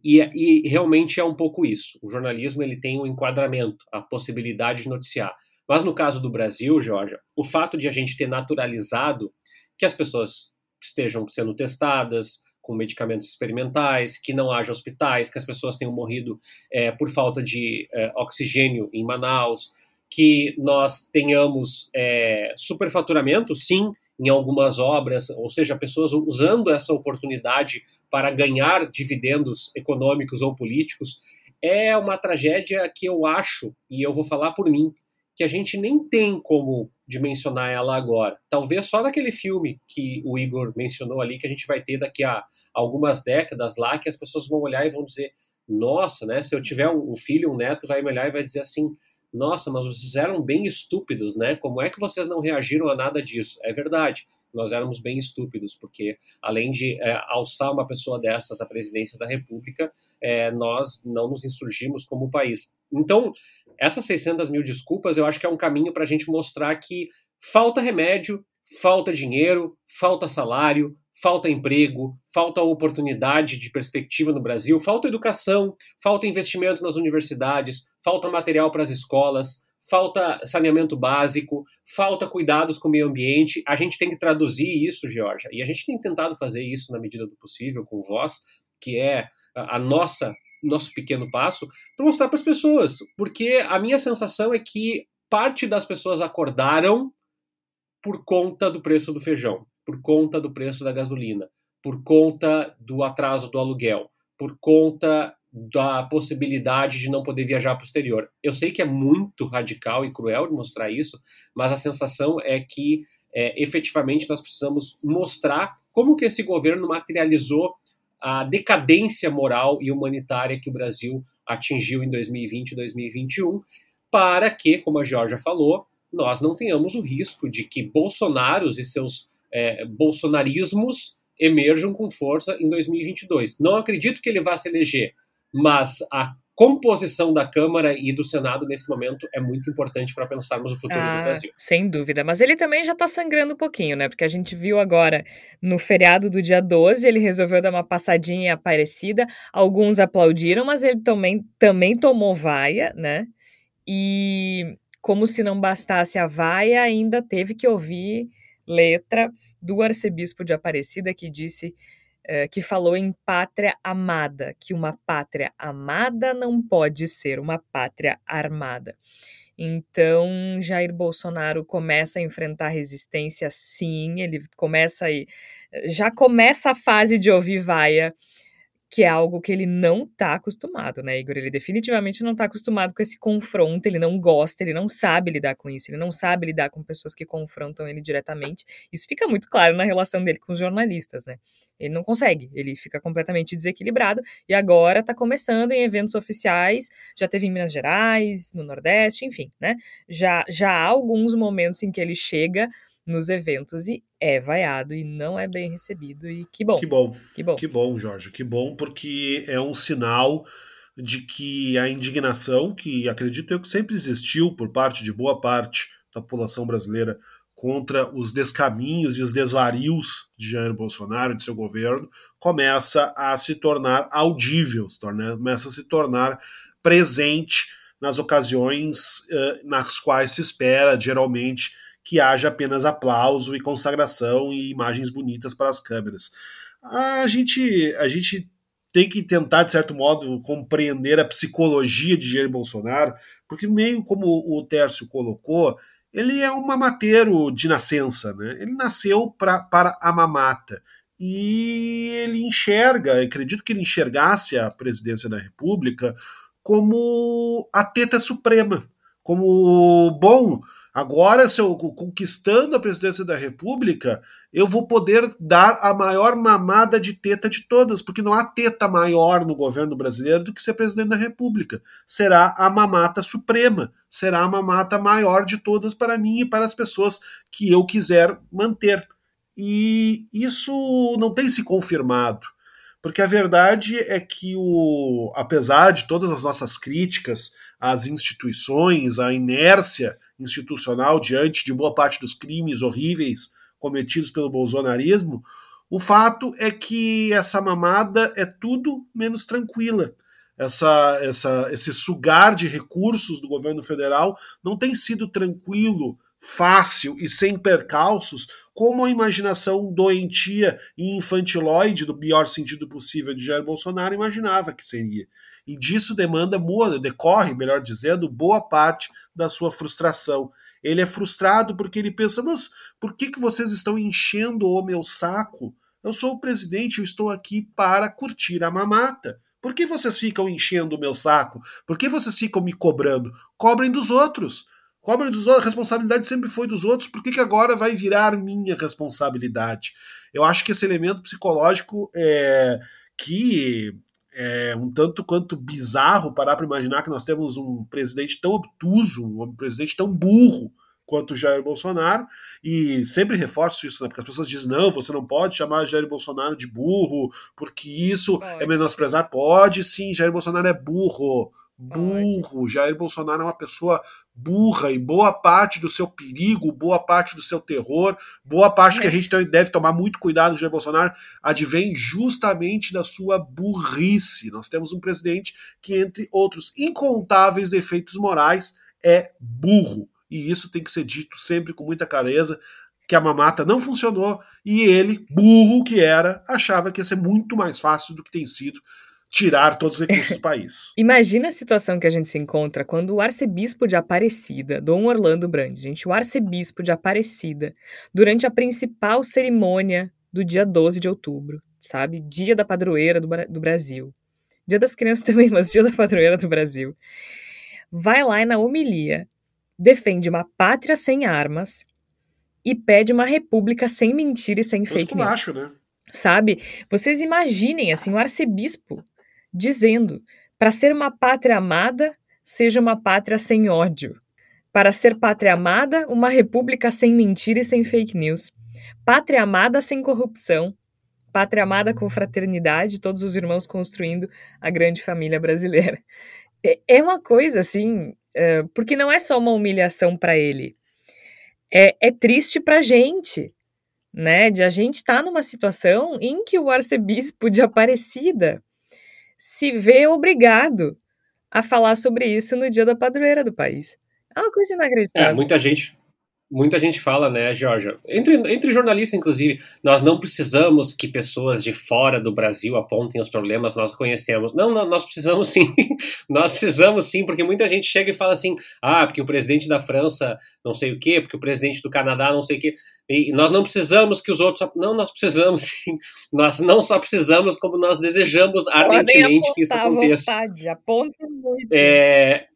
E, e, realmente é um pouco isso. O jornalismo ele tem um enquadramento, a possibilidade de noticiar. Mas no caso do Brasil, Georgia, o fato de a gente ter naturalizado que as pessoas estejam sendo testadas com medicamentos experimentais, que não haja hospitais, que as pessoas tenham morrido é, por falta de é, oxigênio em Manaus, que nós tenhamos é, superfaturamento, sim, em algumas obras, ou seja, pessoas usando essa oportunidade para ganhar dividendos econômicos ou políticos, é uma tragédia que eu acho, e eu vou falar por mim, que a gente nem tem como dimensionar ela agora. Talvez só naquele filme que o Igor mencionou ali, que a gente vai ter daqui a algumas décadas lá, que as pessoas vão olhar e vão dizer: nossa, né? Se eu tiver um filho, um neto, vai me olhar e vai dizer assim: nossa, mas vocês eram bem estúpidos, né? Como é que vocês não reagiram a nada disso? É verdade, nós éramos bem estúpidos, porque além de é, alçar uma pessoa dessas à presidência da República, é, nós não nos insurgimos como país. Então, essas 600 mil desculpas eu acho que é um caminho para a gente mostrar que falta remédio, falta dinheiro, falta salário, falta emprego, falta oportunidade de perspectiva no Brasil, falta educação, falta investimento nas universidades, falta material para as escolas, falta saneamento básico, falta cuidados com o meio ambiente. A gente tem que traduzir isso, Georgia, e a gente tem tentado fazer isso na medida do possível com voz, que é a nossa nosso pequeno passo, para mostrar para as pessoas, porque a minha sensação é que parte das pessoas acordaram por conta do preço do feijão por conta do preço da gasolina, por conta do atraso do aluguel, por conta da possibilidade de não poder viajar para o exterior. Eu sei que é muito radical e cruel de mostrar isso, mas a sensação é que é, efetivamente nós precisamos mostrar como que esse governo materializou a decadência moral e humanitária que o Brasil atingiu em 2020 e 2021, para que, como a Georgia falou, nós não tenhamos o risco de que Bolsonaros e seus é, bolsonarismos emerjam com força em 2022. Não acredito que ele vá se eleger, mas a composição da Câmara e do Senado nesse momento é muito importante para pensarmos o futuro ah, do Brasil. Sem dúvida, mas ele também já está sangrando um pouquinho, né? Porque a gente viu agora no feriado do dia 12, ele resolveu dar uma passadinha parecida. Alguns aplaudiram, mas ele também, também tomou vaia, né? E como se não bastasse a vaia, ainda teve que ouvir letra do arcebispo de Aparecida que disse uh, que falou em pátria amada, que uma pátria amada não pode ser uma pátria armada. Então, Jair Bolsonaro começa a enfrentar resistência, sim, ele começa aí, já começa a fase de ouvir vaia que é algo que ele não está acostumado, né, Igor? Ele definitivamente não está acostumado com esse confronto, ele não gosta, ele não sabe lidar com isso, ele não sabe lidar com pessoas que confrontam ele diretamente. Isso fica muito claro na relação dele com os jornalistas, né? Ele não consegue, ele fica completamente desequilibrado e agora está começando em eventos oficiais, já teve em Minas Gerais, no Nordeste, enfim, né? Já, já há alguns momentos em que ele chega nos eventos e é vaiado e não é bem recebido e que bom. Que bom. Que bom. Que bom, Jorge. Que bom porque é um sinal de que a indignação, que acredito eu que sempre existiu por parte de boa parte da população brasileira contra os descaminhos e os desvarios de Jair Bolsonaro e de seu governo, começa a se tornar audível, se torna, começa a se tornar presente nas ocasiões uh, nas quais se espera, geralmente, que haja apenas aplauso e consagração e imagens bonitas para as câmeras. A gente, a gente tem que tentar, de certo modo, compreender a psicologia de Jair Bolsonaro, porque meio como o Tércio colocou, ele é um mamateiro de nascença, né? Ele nasceu pra, para a mamata. E ele enxerga, acredito que ele enxergasse a presidência da República como a teta suprema, como bom Agora, se eu conquistando a presidência da República, eu vou poder dar a maior mamada de teta de todas, porque não há teta maior no governo brasileiro do que ser presidente da República. Será a mamata suprema, será a mamata maior de todas para mim e para as pessoas que eu quiser manter. E isso não tem se confirmado, porque a verdade é que, o, apesar de todas as nossas críticas às instituições, à inércia institucional diante de boa parte dos crimes horríveis cometidos pelo bolsonarismo, O fato é que essa mamada é tudo menos tranquila. Essa, essa, esse sugar de recursos do governo federal não tem sido tranquilo, fácil e sem percalços, como a imaginação doentia e infantiloide, do pior sentido possível, de Jair Bolsonaro imaginava que seria. E disso demanda, decorre, melhor dizendo, boa parte da sua frustração. Ele é frustrado porque ele pensa, mas por que, que vocês estão enchendo o meu saco? Eu sou o presidente, eu estou aqui para curtir a mamata. Por que vocês ficam enchendo o meu saco? Por que vocês ficam me cobrando? Cobrem dos outros. Cobrem dos outros. A responsabilidade sempre foi dos outros. Por que, que agora vai virar minha responsabilidade? Eu acho que esse elemento psicológico é que é um tanto quanto bizarro parar para imaginar que nós temos um presidente tão obtuso, um presidente tão burro quanto Jair Bolsonaro, e sempre reforço isso, né, porque as pessoas dizem, não, você não pode chamar Jair Bolsonaro de burro, porque isso pode. é menosprezar. Pode sim, Jair Bolsonaro é burro. Burro. Pode. Jair Bolsonaro é uma pessoa burra e boa parte do seu perigo, boa parte do seu terror, boa parte é. que a gente deve tomar muito cuidado Jair Bolsonaro advém justamente da sua burrice. Nós temos um presidente que, entre outros incontáveis defeitos morais, é burro e isso tem que ser dito sempre com muita clareza, que a mamata não funcionou e ele, burro que era, achava que ia ser muito mais fácil do que tem sido tirar todos os recursos do [laughs] país. Imagina a situação que a gente se encontra quando o arcebispo de Aparecida, Dom Orlando Brandi, gente, o arcebispo de Aparecida, durante a principal cerimônia do dia 12 de outubro, sabe? Dia da padroeira do, do Brasil. Dia das crianças [laughs] também, mas dia da padroeira do Brasil. Vai lá e na homilia defende uma pátria sem armas e pede uma república sem mentira e sem fake news. Acho, né? Sabe? Vocês imaginem assim o arcebispo dizendo: para ser uma pátria amada, seja uma pátria sem ódio. Para ser pátria amada, uma república sem mentira e sem fake news. Pátria amada sem corrupção. Pátria amada com fraternidade, todos os irmãos construindo a grande família brasileira. É, é uma coisa assim Uh, porque não é só uma humilhação para ele. É, é triste para gente, né? De a gente estar tá numa situação em que o arcebispo de Aparecida se vê obrigado a falar sobre isso no dia da padroeira do país. É uma coisa inacreditável. É, muita gente, muita gente fala, né, Georgia, entre, entre jornalistas, inclusive, nós não precisamos que pessoas de fora do Brasil apontem os problemas, nós conhecemos. Não, não nós precisamos sim, [laughs] nós precisamos sim, porque muita gente chega e fala assim, ah, porque o presidente da França não sei o quê, porque o presidente do Canadá não sei o quê, e nós não precisamos que os outros... Não, nós precisamos sim, [laughs] nós não só precisamos, como nós desejamos ardentemente que isso aconteça. Vontade, aponta muito. É,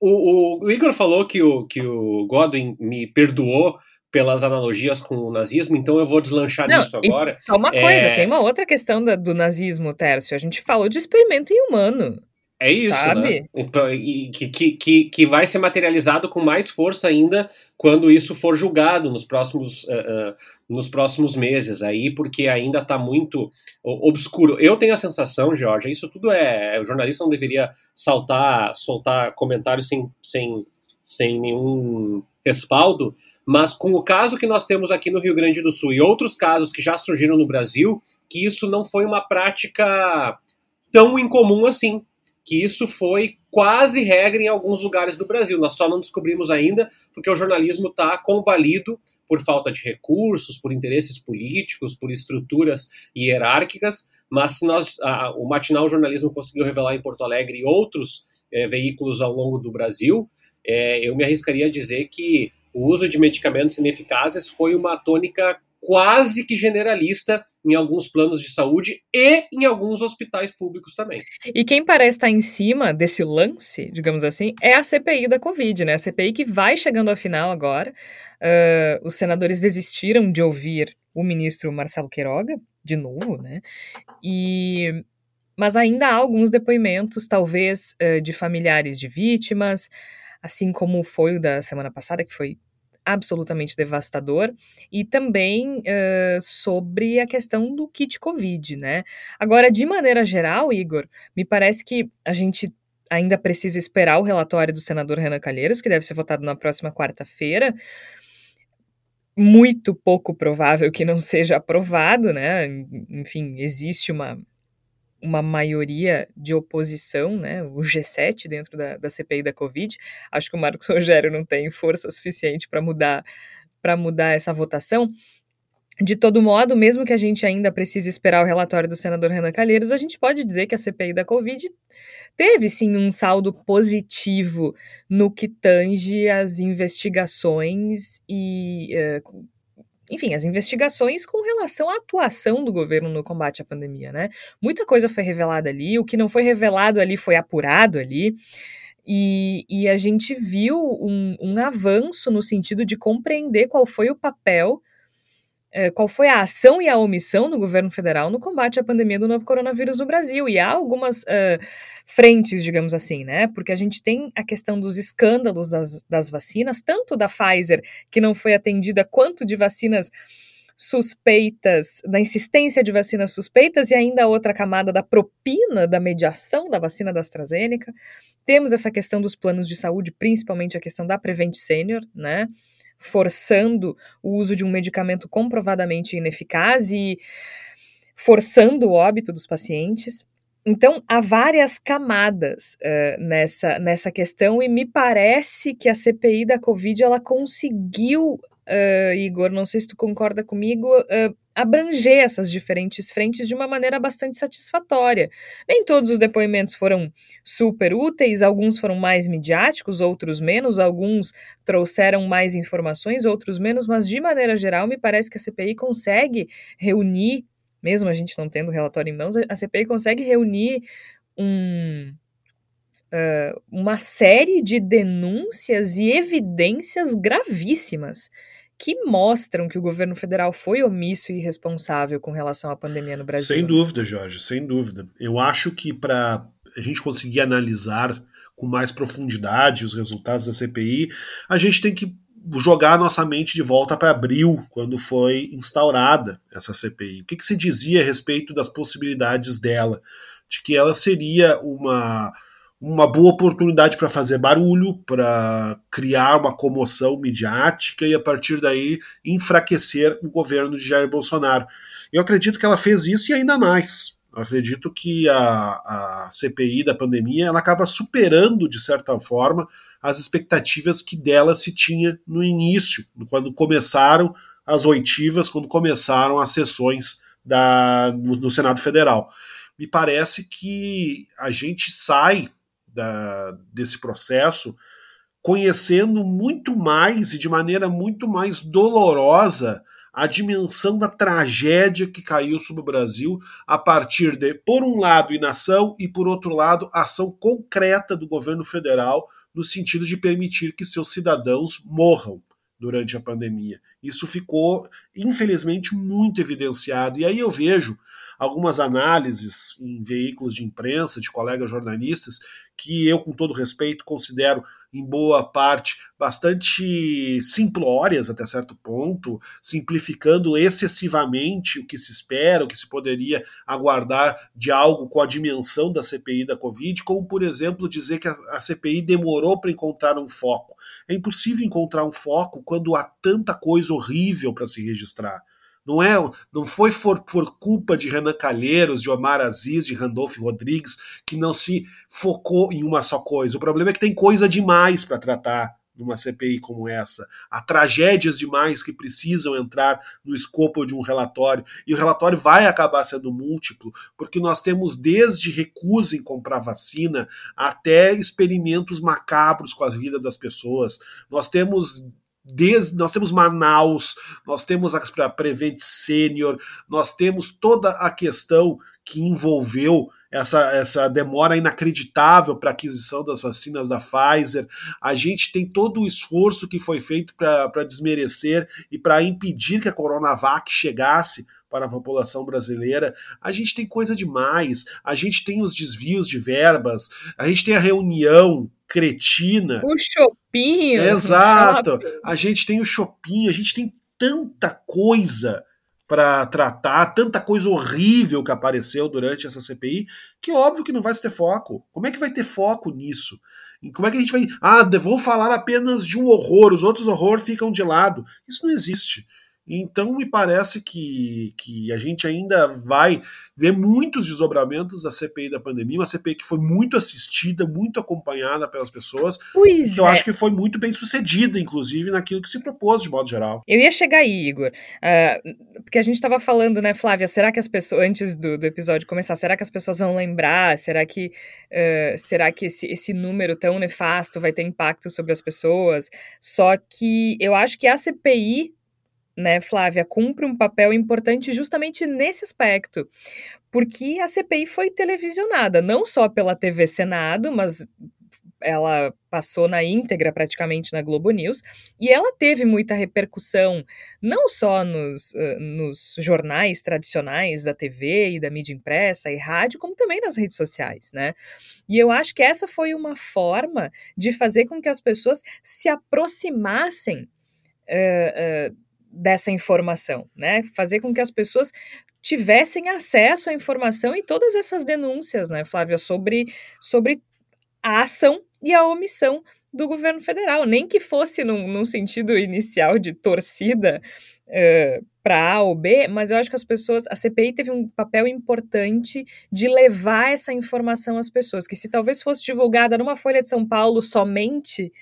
o, o, Igor falou que o, que o Godwin me perdoou pelas analogias com o nazismo, então eu vou deslanchar Não, nisso agora. Só uma coisa, é... tem uma outra questão da, do nazismo, Tércio. A gente falou de experimento inhumano. É isso, Sabe? né? Então, e, que, que, que vai ser materializado com mais força ainda quando isso for julgado nos próximos, uh, uh, nos próximos meses aí, porque ainda está muito obscuro. Eu tenho a sensação, Jorge, isso tudo é. O jornalista não deveria saltar, soltar comentários sem, sem, sem nenhum respaldo, mas com o caso que nós temos aqui no Rio Grande do Sul e outros casos que já surgiram no Brasil, que isso não foi uma prática tão incomum assim que isso foi quase regra em alguns lugares do Brasil. Nós só não descobrimos ainda porque o jornalismo está combalido por falta de recursos, por interesses políticos, por estruturas hierárquicas. Mas se nós, a, o matinal jornalismo conseguiu revelar em Porto Alegre e outros é, veículos ao longo do Brasil, é, eu me arriscaria a dizer que o uso de medicamentos ineficazes foi uma tônica quase que generalista em alguns planos de saúde e em alguns hospitais públicos também. E quem parece estar em cima desse lance, digamos assim, é a CPI da Covid, né? A CPI que vai chegando ao final agora. Uh, os senadores desistiram de ouvir o ministro Marcelo Queiroga, de novo, né? E mas ainda há alguns depoimentos, talvez, uh, de familiares de vítimas, assim como foi o da semana passada, que foi absolutamente devastador, e também uh, sobre a questão do kit Covid, né? Agora, de maneira geral, Igor, me parece que a gente ainda precisa esperar o relatório do senador Renan Calheiros, que deve ser votado na próxima quarta-feira. muito pouco provável que não seja aprovado, né? Enfim, existe uma, uma maioria de oposição, né? O G7 dentro da, da CPI da Covid. Acho que o Marcos [laughs] Rogério não tem força suficiente para mudar para mudar essa votação. De todo modo, mesmo que a gente ainda precise esperar o relatório do senador Renan Calheiros, a gente pode dizer que a CPI da Covid teve sim um saldo positivo no que tange as investigações e. Uh, enfim, as investigações com relação à atuação do governo no combate à pandemia, né? Muita coisa foi revelada ali, o que não foi revelado ali foi apurado ali. E, e a gente viu um, um avanço no sentido de compreender qual foi o papel qual foi a ação e a omissão do governo federal no combate à pandemia do novo coronavírus no Brasil. E há algumas uh, frentes, digamos assim, né? Porque a gente tem a questão dos escândalos das, das vacinas, tanto da Pfizer, que não foi atendida, quanto de vacinas suspeitas, da insistência de vacinas suspeitas, e ainda outra camada da propina da mediação da vacina da AstraZeneca. Temos essa questão dos planos de saúde, principalmente a questão da Prevent Senior, né? Forçando o uso de um medicamento comprovadamente ineficaz e forçando o óbito dos pacientes. Então, há várias camadas uh, nessa, nessa questão e me parece que a CPI da Covid ela conseguiu uh, Igor, não sei se tu concorda comigo, uh, abranger essas diferentes frentes de uma maneira bastante satisfatória. Nem todos os depoimentos foram super úteis, alguns foram mais midiáticos, outros menos, alguns trouxeram mais informações, outros menos, mas de maneira geral, me parece que a CPI consegue reunir, mesmo a gente não tendo relatório em mãos, a CPI consegue reunir um. Uh, uma série de denúncias e evidências gravíssimas que mostram que o governo federal foi omisso e irresponsável com relação à pandemia no Brasil. Sem dúvida, Jorge, sem dúvida. Eu acho que para a gente conseguir analisar com mais profundidade os resultados da CPI, a gente tem que jogar a nossa mente de volta para abril, quando foi instaurada essa CPI. O que, que se dizia a respeito das possibilidades dela? De que ela seria uma uma boa oportunidade para fazer barulho, para criar uma comoção midiática e a partir daí enfraquecer o governo de Jair Bolsonaro. Eu acredito que ela fez isso e ainda mais. Eu acredito que a, a CPI da pandemia ela acaba superando, de certa forma, as expectativas que dela se tinha no início, quando começaram as oitivas, quando começaram as sessões da, no, no Senado Federal. Me parece que a gente sai da, desse processo, conhecendo muito mais e de maneira muito mais dolorosa a dimensão da tragédia que caiu sobre o Brasil a partir de, por um lado, inação e, por outro lado, ação concreta do governo federal no sentido de permitir que seus cidadãos morram durante a pandemia. Isso ficou, infelizmente, muito evidenciado. E aí eu vejo algumas análises em veículos de imprensa, de colegas jornalistas, que eu, com todo respeito, considero em boa parte bastante simplórias até certo ponto, simplificando excessivamente o que se espera, o que se poderia aguardar de algo com a dimensão da CPI da Covid, como, por exemplo, dizer que a CPI demorou para encontrar um foco. É impossível encontrar um foco quando há tanta coisa horrível para se registrar. Não é, não foi por, por, culpa de Renan Calheiros, de Omar Aziz, de Randolfo Rodrigues que não se focou em uma só coisa. O problema é que tem coisa demais para tratar numa CPI como essa. Há tragédias demais que precisam entrar no escopo de um relatório. E o relatório vai acabar sendo múltiplo, porque nós temos desde recusa em comprar vacina até experimentos macabros com as vidas das pessoas. Nós temos Desde, nós temos Manaus, nós temos a Prevent Senior, nós temos toda a questão que envolveu essa, essa demora inacreditável para a aquisição das vacinas da Pfizer. A gente tem todo o esforço que foi feito para desmerecer e para impedir que a Coronavac chegasse para a população brasileira. A gente tem coisa demais, a gente tem os desvios de verbas, a gente tem a reunião cretina. O shopping. [laughs] Exato. A gente tem o shopping, a gente tem tanta coisa para tratar tanta coisa horrível que apareceu durante essa CPI, que é óbvio que não vai ter foco. Como é que vai ter foco nisso? Como é que a gente vai. Ah, vou falar apenas de um horror, os outros horrores ficam de lado. Isso não existe. Então, me parece que, que a gente ainda vai ver muitos desdobramentos da CPI da pandemia, uma CPI que foi muito assistida, muito acompanhada pelas pessoas. Pois que é. eu acho que foi muito bem sucedida, inclusive, naquilo que se propôs, de modo geral. Eu ia chegar aí, Igor. Uh, porque a gente estava falando, né, Flávia? Será que as pessoas, antes do, do episódio começar, será que as pessoas vão lembrar? Será que, uh, será que esse, esse número tão nefasto vai ter impacto sobre as pessoas? Só que eu acho que a CPI né, Flávia, cumpre um papel importante justamente nesse aspecto, porque a CPI foi televisionada, não só pela TV Senado, mas ela passou na íntegra praticamente na Globo News, e ela teve muita repercussão, não só nos, nos jornais tradicionais da TV e da mídia impressa e rádio, como também nas redes sociais, né? E eu acho que essa foi uma forma de fazer com que as pessoas se aproximassem uh, uh, dessa informação, né? Fazer com que as pessoas tivessem acesso à informação e todas essas denúncias, né, Flávia, sobre, sobre a ação e a omissão do governo federal, nem que fosse num, num sentido inicial de torcida uh, para A ou B, mas eu acho que as pessoas, a CPI teve um papel importante de levar essa informação às pessoas, que se talvez fosse divulgada numa Folha de São Paulo somente,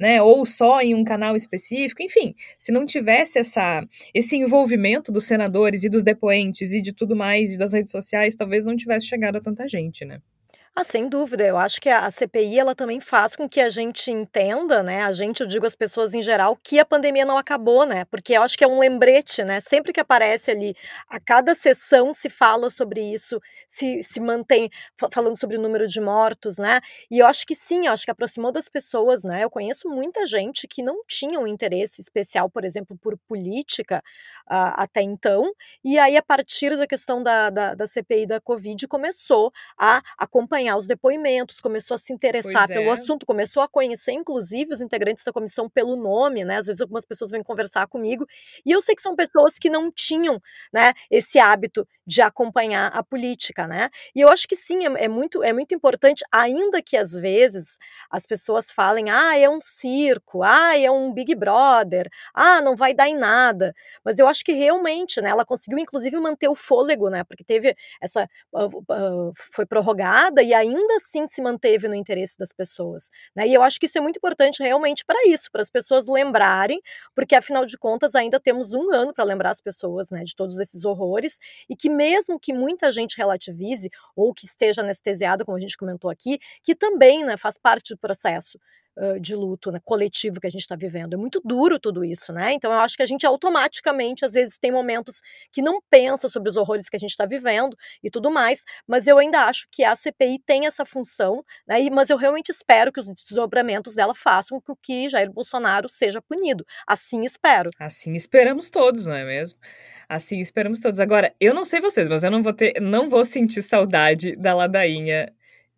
né, ou só em um canal específico, enfim, se não tivesse essa, esse envolvimento dos senadores e dos depoentes e de tudo mais, e das redes sociais, talvez não tivesse chegado a tanta gente, né. Ah, sem dúvida. Eu acho que a CPI ela também faz com que a gente entenda, né? A gente, eu digo as pessoas em geral, que a pandemia não acabou, né? Porque eu acho que é um lembrete, né? Sempre que aparece ali, a cada sessão se fala sobre isso, se, se mantém falando sobre o número de mortos, né? E eu acho que sim, eu acho que aproximou das pessoas, né? Eu conheço muita gente que não tinha um interesse especial, por exemplo, por política uh, até então, e aí a partir da questão da, da, da CPI da Covid começou a acompanhar acompanhar os depoimentos, começou a se interessar pois pelo é. assunto, começou a conhecer, inclusive, os integrantes da comissão pelo nome, né? Às vezes algumas pessoas vêm conversar comigo, e eu sei que são pessoas que não tinham, né, esse hábito de acompanhar a política, né? E eu acho que sim, é, é muito, é muito importante, ainda que às vezes as pessoas falem, ah, é um circo, ah, é um Big Brother, ah, não vai dar em nada. Mas eu acho que realmente, né, ela conseguiu inclusive manter o fôlego, né? Porque teve essa. Uh, uh, foi prorrogada e ainda assim se manteve no interesse das pessoas. Né? E eu acho que isso é muito importante realmente para isso, para as pessoas lembrarem, porque afinal de contas ainda temos um ano para lembrar as pessoas né, de todos esses horrores e que mesmo que muita gente relativize ou que esteja anestesiado, como a gente comentou aqui, que também né, faz parte do processo de luto né, coletivo que a gente está vivendo. É muito duro tudo isso, né? Então eu acho que a gente automaticamente, às vezes, tem momentos que não pensa sobre os horrores que a gente está vivendo e tudo mais, mas eu ainda acho que a CPI tem essa função, né? Mas eu realmente espero que os desdobramentos dela façam com que Jair Bolsonaro seja punido. Assim espero. Assim esperamos todos, não é mesmo? Assim esperamos todos. Agora, eu não sei vocês, mas eu não vou ter, não vou sentir saudade da ladainha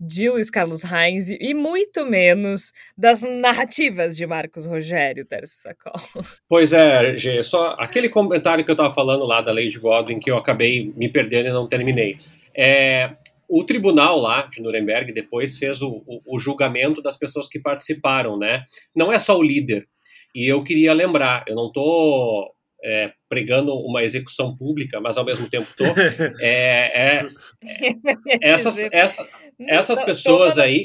de Luiz Carlos Reis e muito menos das narrativas de Marcos Rogério, Tércio Sacol. [laughs] Pois é, Gê, só aquele comentário que eu estava falando lá da lei de Godwin que eu acabei me perdendo e não terminei. É, o tribunal lá de Nuremberg depois fez o, o, o julgamento das pessoas que participaram, né? Não é só o líder. E eu queria lembrar, eu não estou é, pregando uma execução pública, mas ao mesmo tempo estou. [laughs] É, é, [laughs] essas, essa, essas pessoas aí,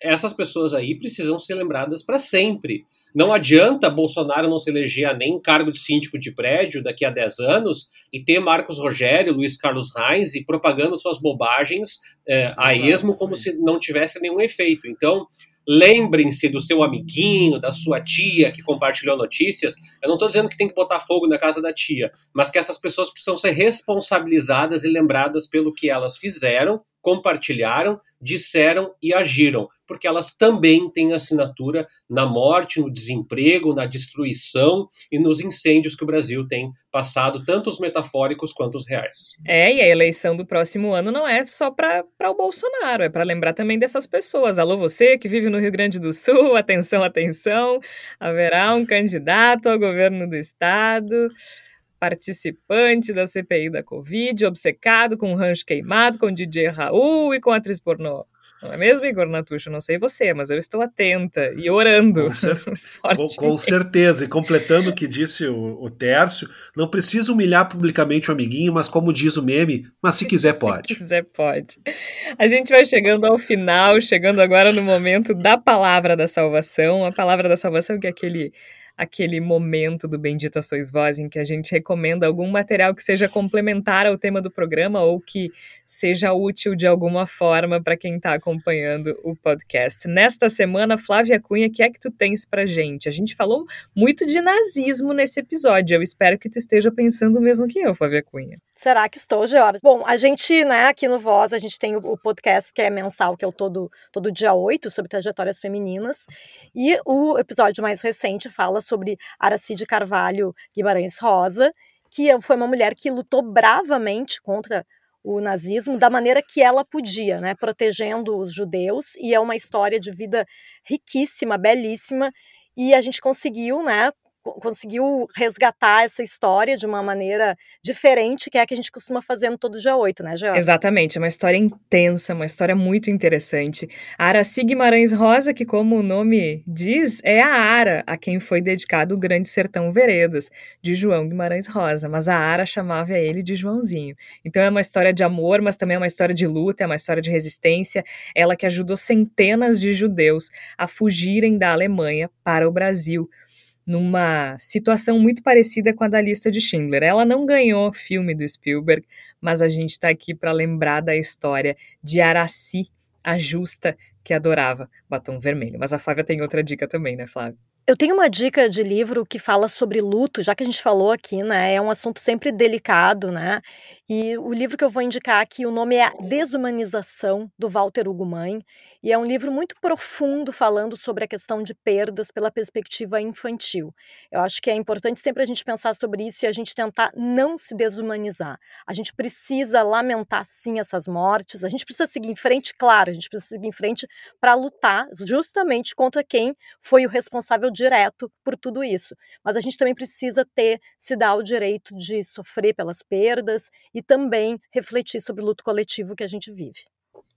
essas pessoas aí precisam ser lembradas para sempre. Não adianta Bolsonaro não se eleger a nem cargo de síndico de prédio daqui a 10 anos e ter Marcos Rogério, Luiz Carlos Reis e propagando suas bobagens é, a esmo como se não tivesse nenhum efeito. Então, lembrem-se do seu amiguinho, da sua tia que compartilhou notícias. Eu não estou dizendo que tem que botar fogo na casa da tia, mas que essas pessoas precisam ser responsabilizadas e lembradas pelo que elas fizeram, compartilharam, disseram e agiram, porque elas também têm assinatura na morte, no desemprego, na destruição e nos incêndios que o Brasil tem passado, tanto os metafóricos quanto os reais. É, e a eleição do próximo ano não é só para o Bolsonaro, é para lembrar também dessas pessoas. Alô, você que vive no Rio Grande do Sul, [laughs] atenção, atenção, haverá um candidato ao governo do estado participante da CPI da Covid, obcecado com rancho queimado, com DJ Raul e com a atriz pornô. Não é mesmo, Igor Natucho? Não sei você, mas eu estou atenta e orando. Com, cer [laughs] com certeza. E completando o que disse o, o Tércio, não precisa humilhar publicamente o amiguinho, mas como diz o meme, mas se quiser [laughs] pode. Se quiser pode. A gente vai chegando ao final, chegando agora no momento da palavra da salvação. A palavra da salvação que é aquele aquele momento do Bendita Sois Vós em que a gente recomenda algum material que seja complementar ao tema do programa ou que seja útil de alguma forma para quem está acompanhando o podcast. Nesta semana, Flávia Cunha, o que é que tu tens para gente? A gente falou muito de nazismo nesse episódio. Eu espero que tu esteja pensando o mesmo que eu, Flávia Cunha. Será que estou, Georgia? Bom, a gente, né, aqui no Voz, a gente tem o, podcast que é mensal, que é o todo, todo dia 8, sobre trajetórias femininas. E o episódio mais recente fala sobre Aracide Carvalho Guimarães Rosa, que foi uma mulher que lutou bravamente contra o nazismo da maneira que ela podia, né, protegendo os judeus, e é uma história de vida riquíssima, belíssima, e a gente conseguiu, né, conseguiu resgatar essa história de uma maneira diferente, que é a que a gente costuma fazer no Todo Dia 8, né, Georgia? Exatamente, é uma história intensa, uma história muito interessante. A Araci Guimarães Rosa, que como o nome diz, é a Ara, a quem foi dedicado o Grande Sertão Veredas, de João Guimarães Rosa, mas a Ara chamava ele de Joãozinho. Então é uma história de amor, mas também é uma história de luta, é uma história de resistência, ela que ajudou centenas de judeus a fugirem da Alemanha para o Brasil numa situação muito parecida com a da lista de Schindler. Ela não ganhou filme do Spielberg, mas a gente está aqui para lembrar da história de Araci, a justa que adorava batom vermelho. Mas a Flávia tem outra dica também, né, Flávia? Eu tenho uma dica de livro que fala sobre luto, já que a gente falou aqui, né? É um assunto sempre delicado, né? E o livro que eu vou indicar aqui, o nome é Desumanização, do Walter Ugumãe. E é um livro muito profundo falando sobre a questão de perdas pela perspectiva infantil. Eu acho que é importante sempre a gente pensar sobre isso e a gente tentar não se desumanizar. A gente precisa lamentar sim essas mortes, a gente precisa seguir em frente, claro, a gente precisa seguir em frente para lutar justamente contra quem foi o responsável direto por tudo isso. Mas a gente também precisa ter, se dar o direito de sofrer pelas perdas e também refletir sobre o luto coletivo que a gente vive.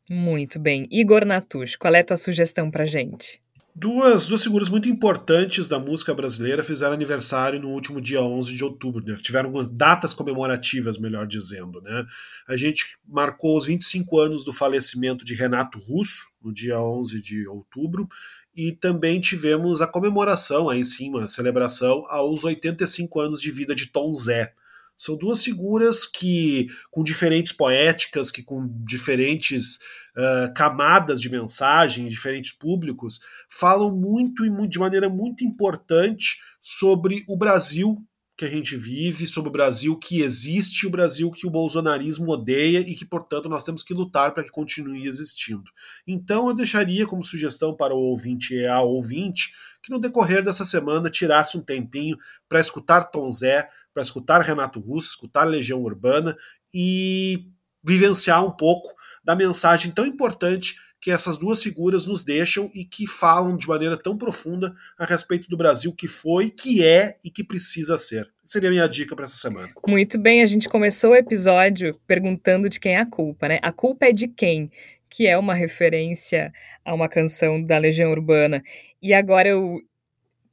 Muito bem. Igor Natush, qual é a tua sugestão para gente? Duas, duas figuras muito importantes da música brasileira fizeram aniversário no último dia 11 de outubro, né? tiveram datas comemorativas, melhor dizendo. Né? A gente marcou os 25 anos do falecimento de Renato Russo, no dia 11 de outubro, e também tivemos a comemoração, aí sim, uma celebração aos 85 anos de vida de Tom Zé. São duas figuras que, com diferentes poéticas, que com diferentes uh, camadas de mensagem, diferentes públicos, falam muito e de maneira muito importante sobre o Brasil que a gente vive, sobre o Brasil que existe, o Brasil que o bolsonarismo odeia e que, portanto, nós temos que lutar para que continue existindo. Então, eu deixaria como sugestão para o ouvinte e a ouvinte que no decorrer dessa semana tirasse um tempinho para escutar Tom Zé, para escutar Renato Russo, escutar Legião Urbana e vivenciar um pouco da mensagem tão importante que essas duas figuras nos deixam e que falam de maneira tão profunda a respeito do Brasil que foi, que é e que precisa ser. Seria a minha dica para essa semana. Muito bem, a gente começou o episódio perguntando de quem é a culpa, né? A culpa é de quem? Que é uma referência a uma canção da Legião Urbana. E agora eu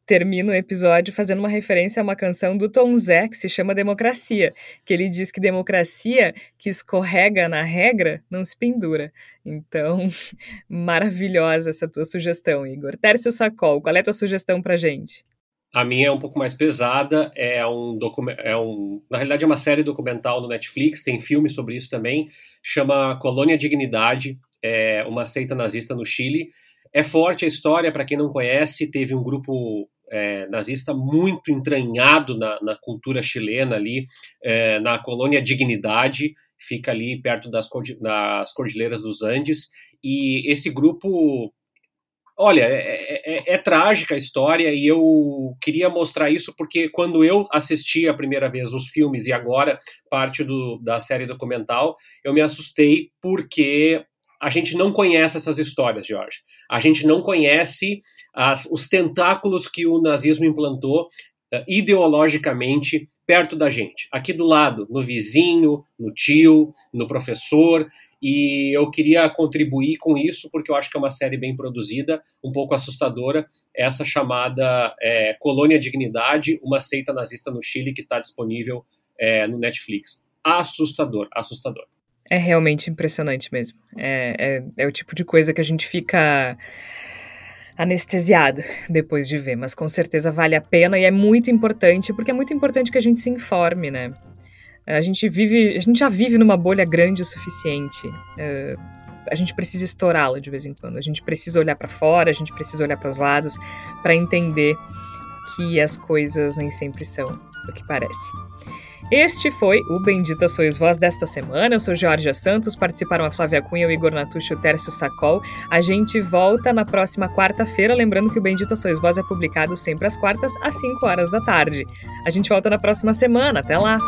termina o episódio fazendo uma referência a uma canção do Tom Zé que se chama Democracia, que ele diz que democracia que escorrega na regra não se pendura. Então, [laughs] maravilhosa essa tua sugestão, Igor. Tércio Sacol, qual é a tua sugestão pra gente? A minha é um pouco mais pesada, é um é um, na realidade é uma série documental no Netflix, tem filme sobre isso também, chama Colônia Dignidade, é uma seita nazista no Chile. É forte a história, para quem não conhece, teve um grupo é, nazista muito entranhado na, na cultura chilena ali, é, na colônia Dignidade, fica ali perto das, das Cordilheiras dos Andes, e esse grupo Olha, é, é, é, é, trágica a história e eu queria mostrar isso porque quando eu assisti a primeira vez os filmes e agora parte do, da série documental, eu me assustei porque a gente não conhece essas histórias, Jorge. A gente não conhece as, os tentáculos que o nazismo implantou uh, ideologicamente perto da gente, aqui do lado, no vizinho, no tio, no professor, e eu queria contribuir com isso porque eu acho que é uma série bem produzida, um pouco assustadora, essa chamada é, Colônia Dignidade, uma seita nazista no Chile que está disponível é, no Netflix. Assustador, assustador. É realmente impressionante mesmo. É, é, é o tipo de coisa que a gente fica anestesiado depois de ver, mas com certeza vale a pena e é muito importante, porque é muito importante que a gente se informe, né? A gente vive, a gente já vive numa bolha grande o suficiente. Uh, a gente precisa estourá-la de vez em quando. A gente precisa olhar para fora, a gente precisa olhar para os lados para entender que as coisas nem sempre são o que parece. Este foi o Bendita Sois Voz desta semana. Eu sou Georgia Santos, participaram a Flávia Cunha, o Igor Natucci e o Tércio Sacol. A gente volta na próxima quarta-feira, lembrando que o Bendita Sois Voz é publicado sempre às quartas, às 5 horas da tarde. A gente volta na próxima semana. Até lá!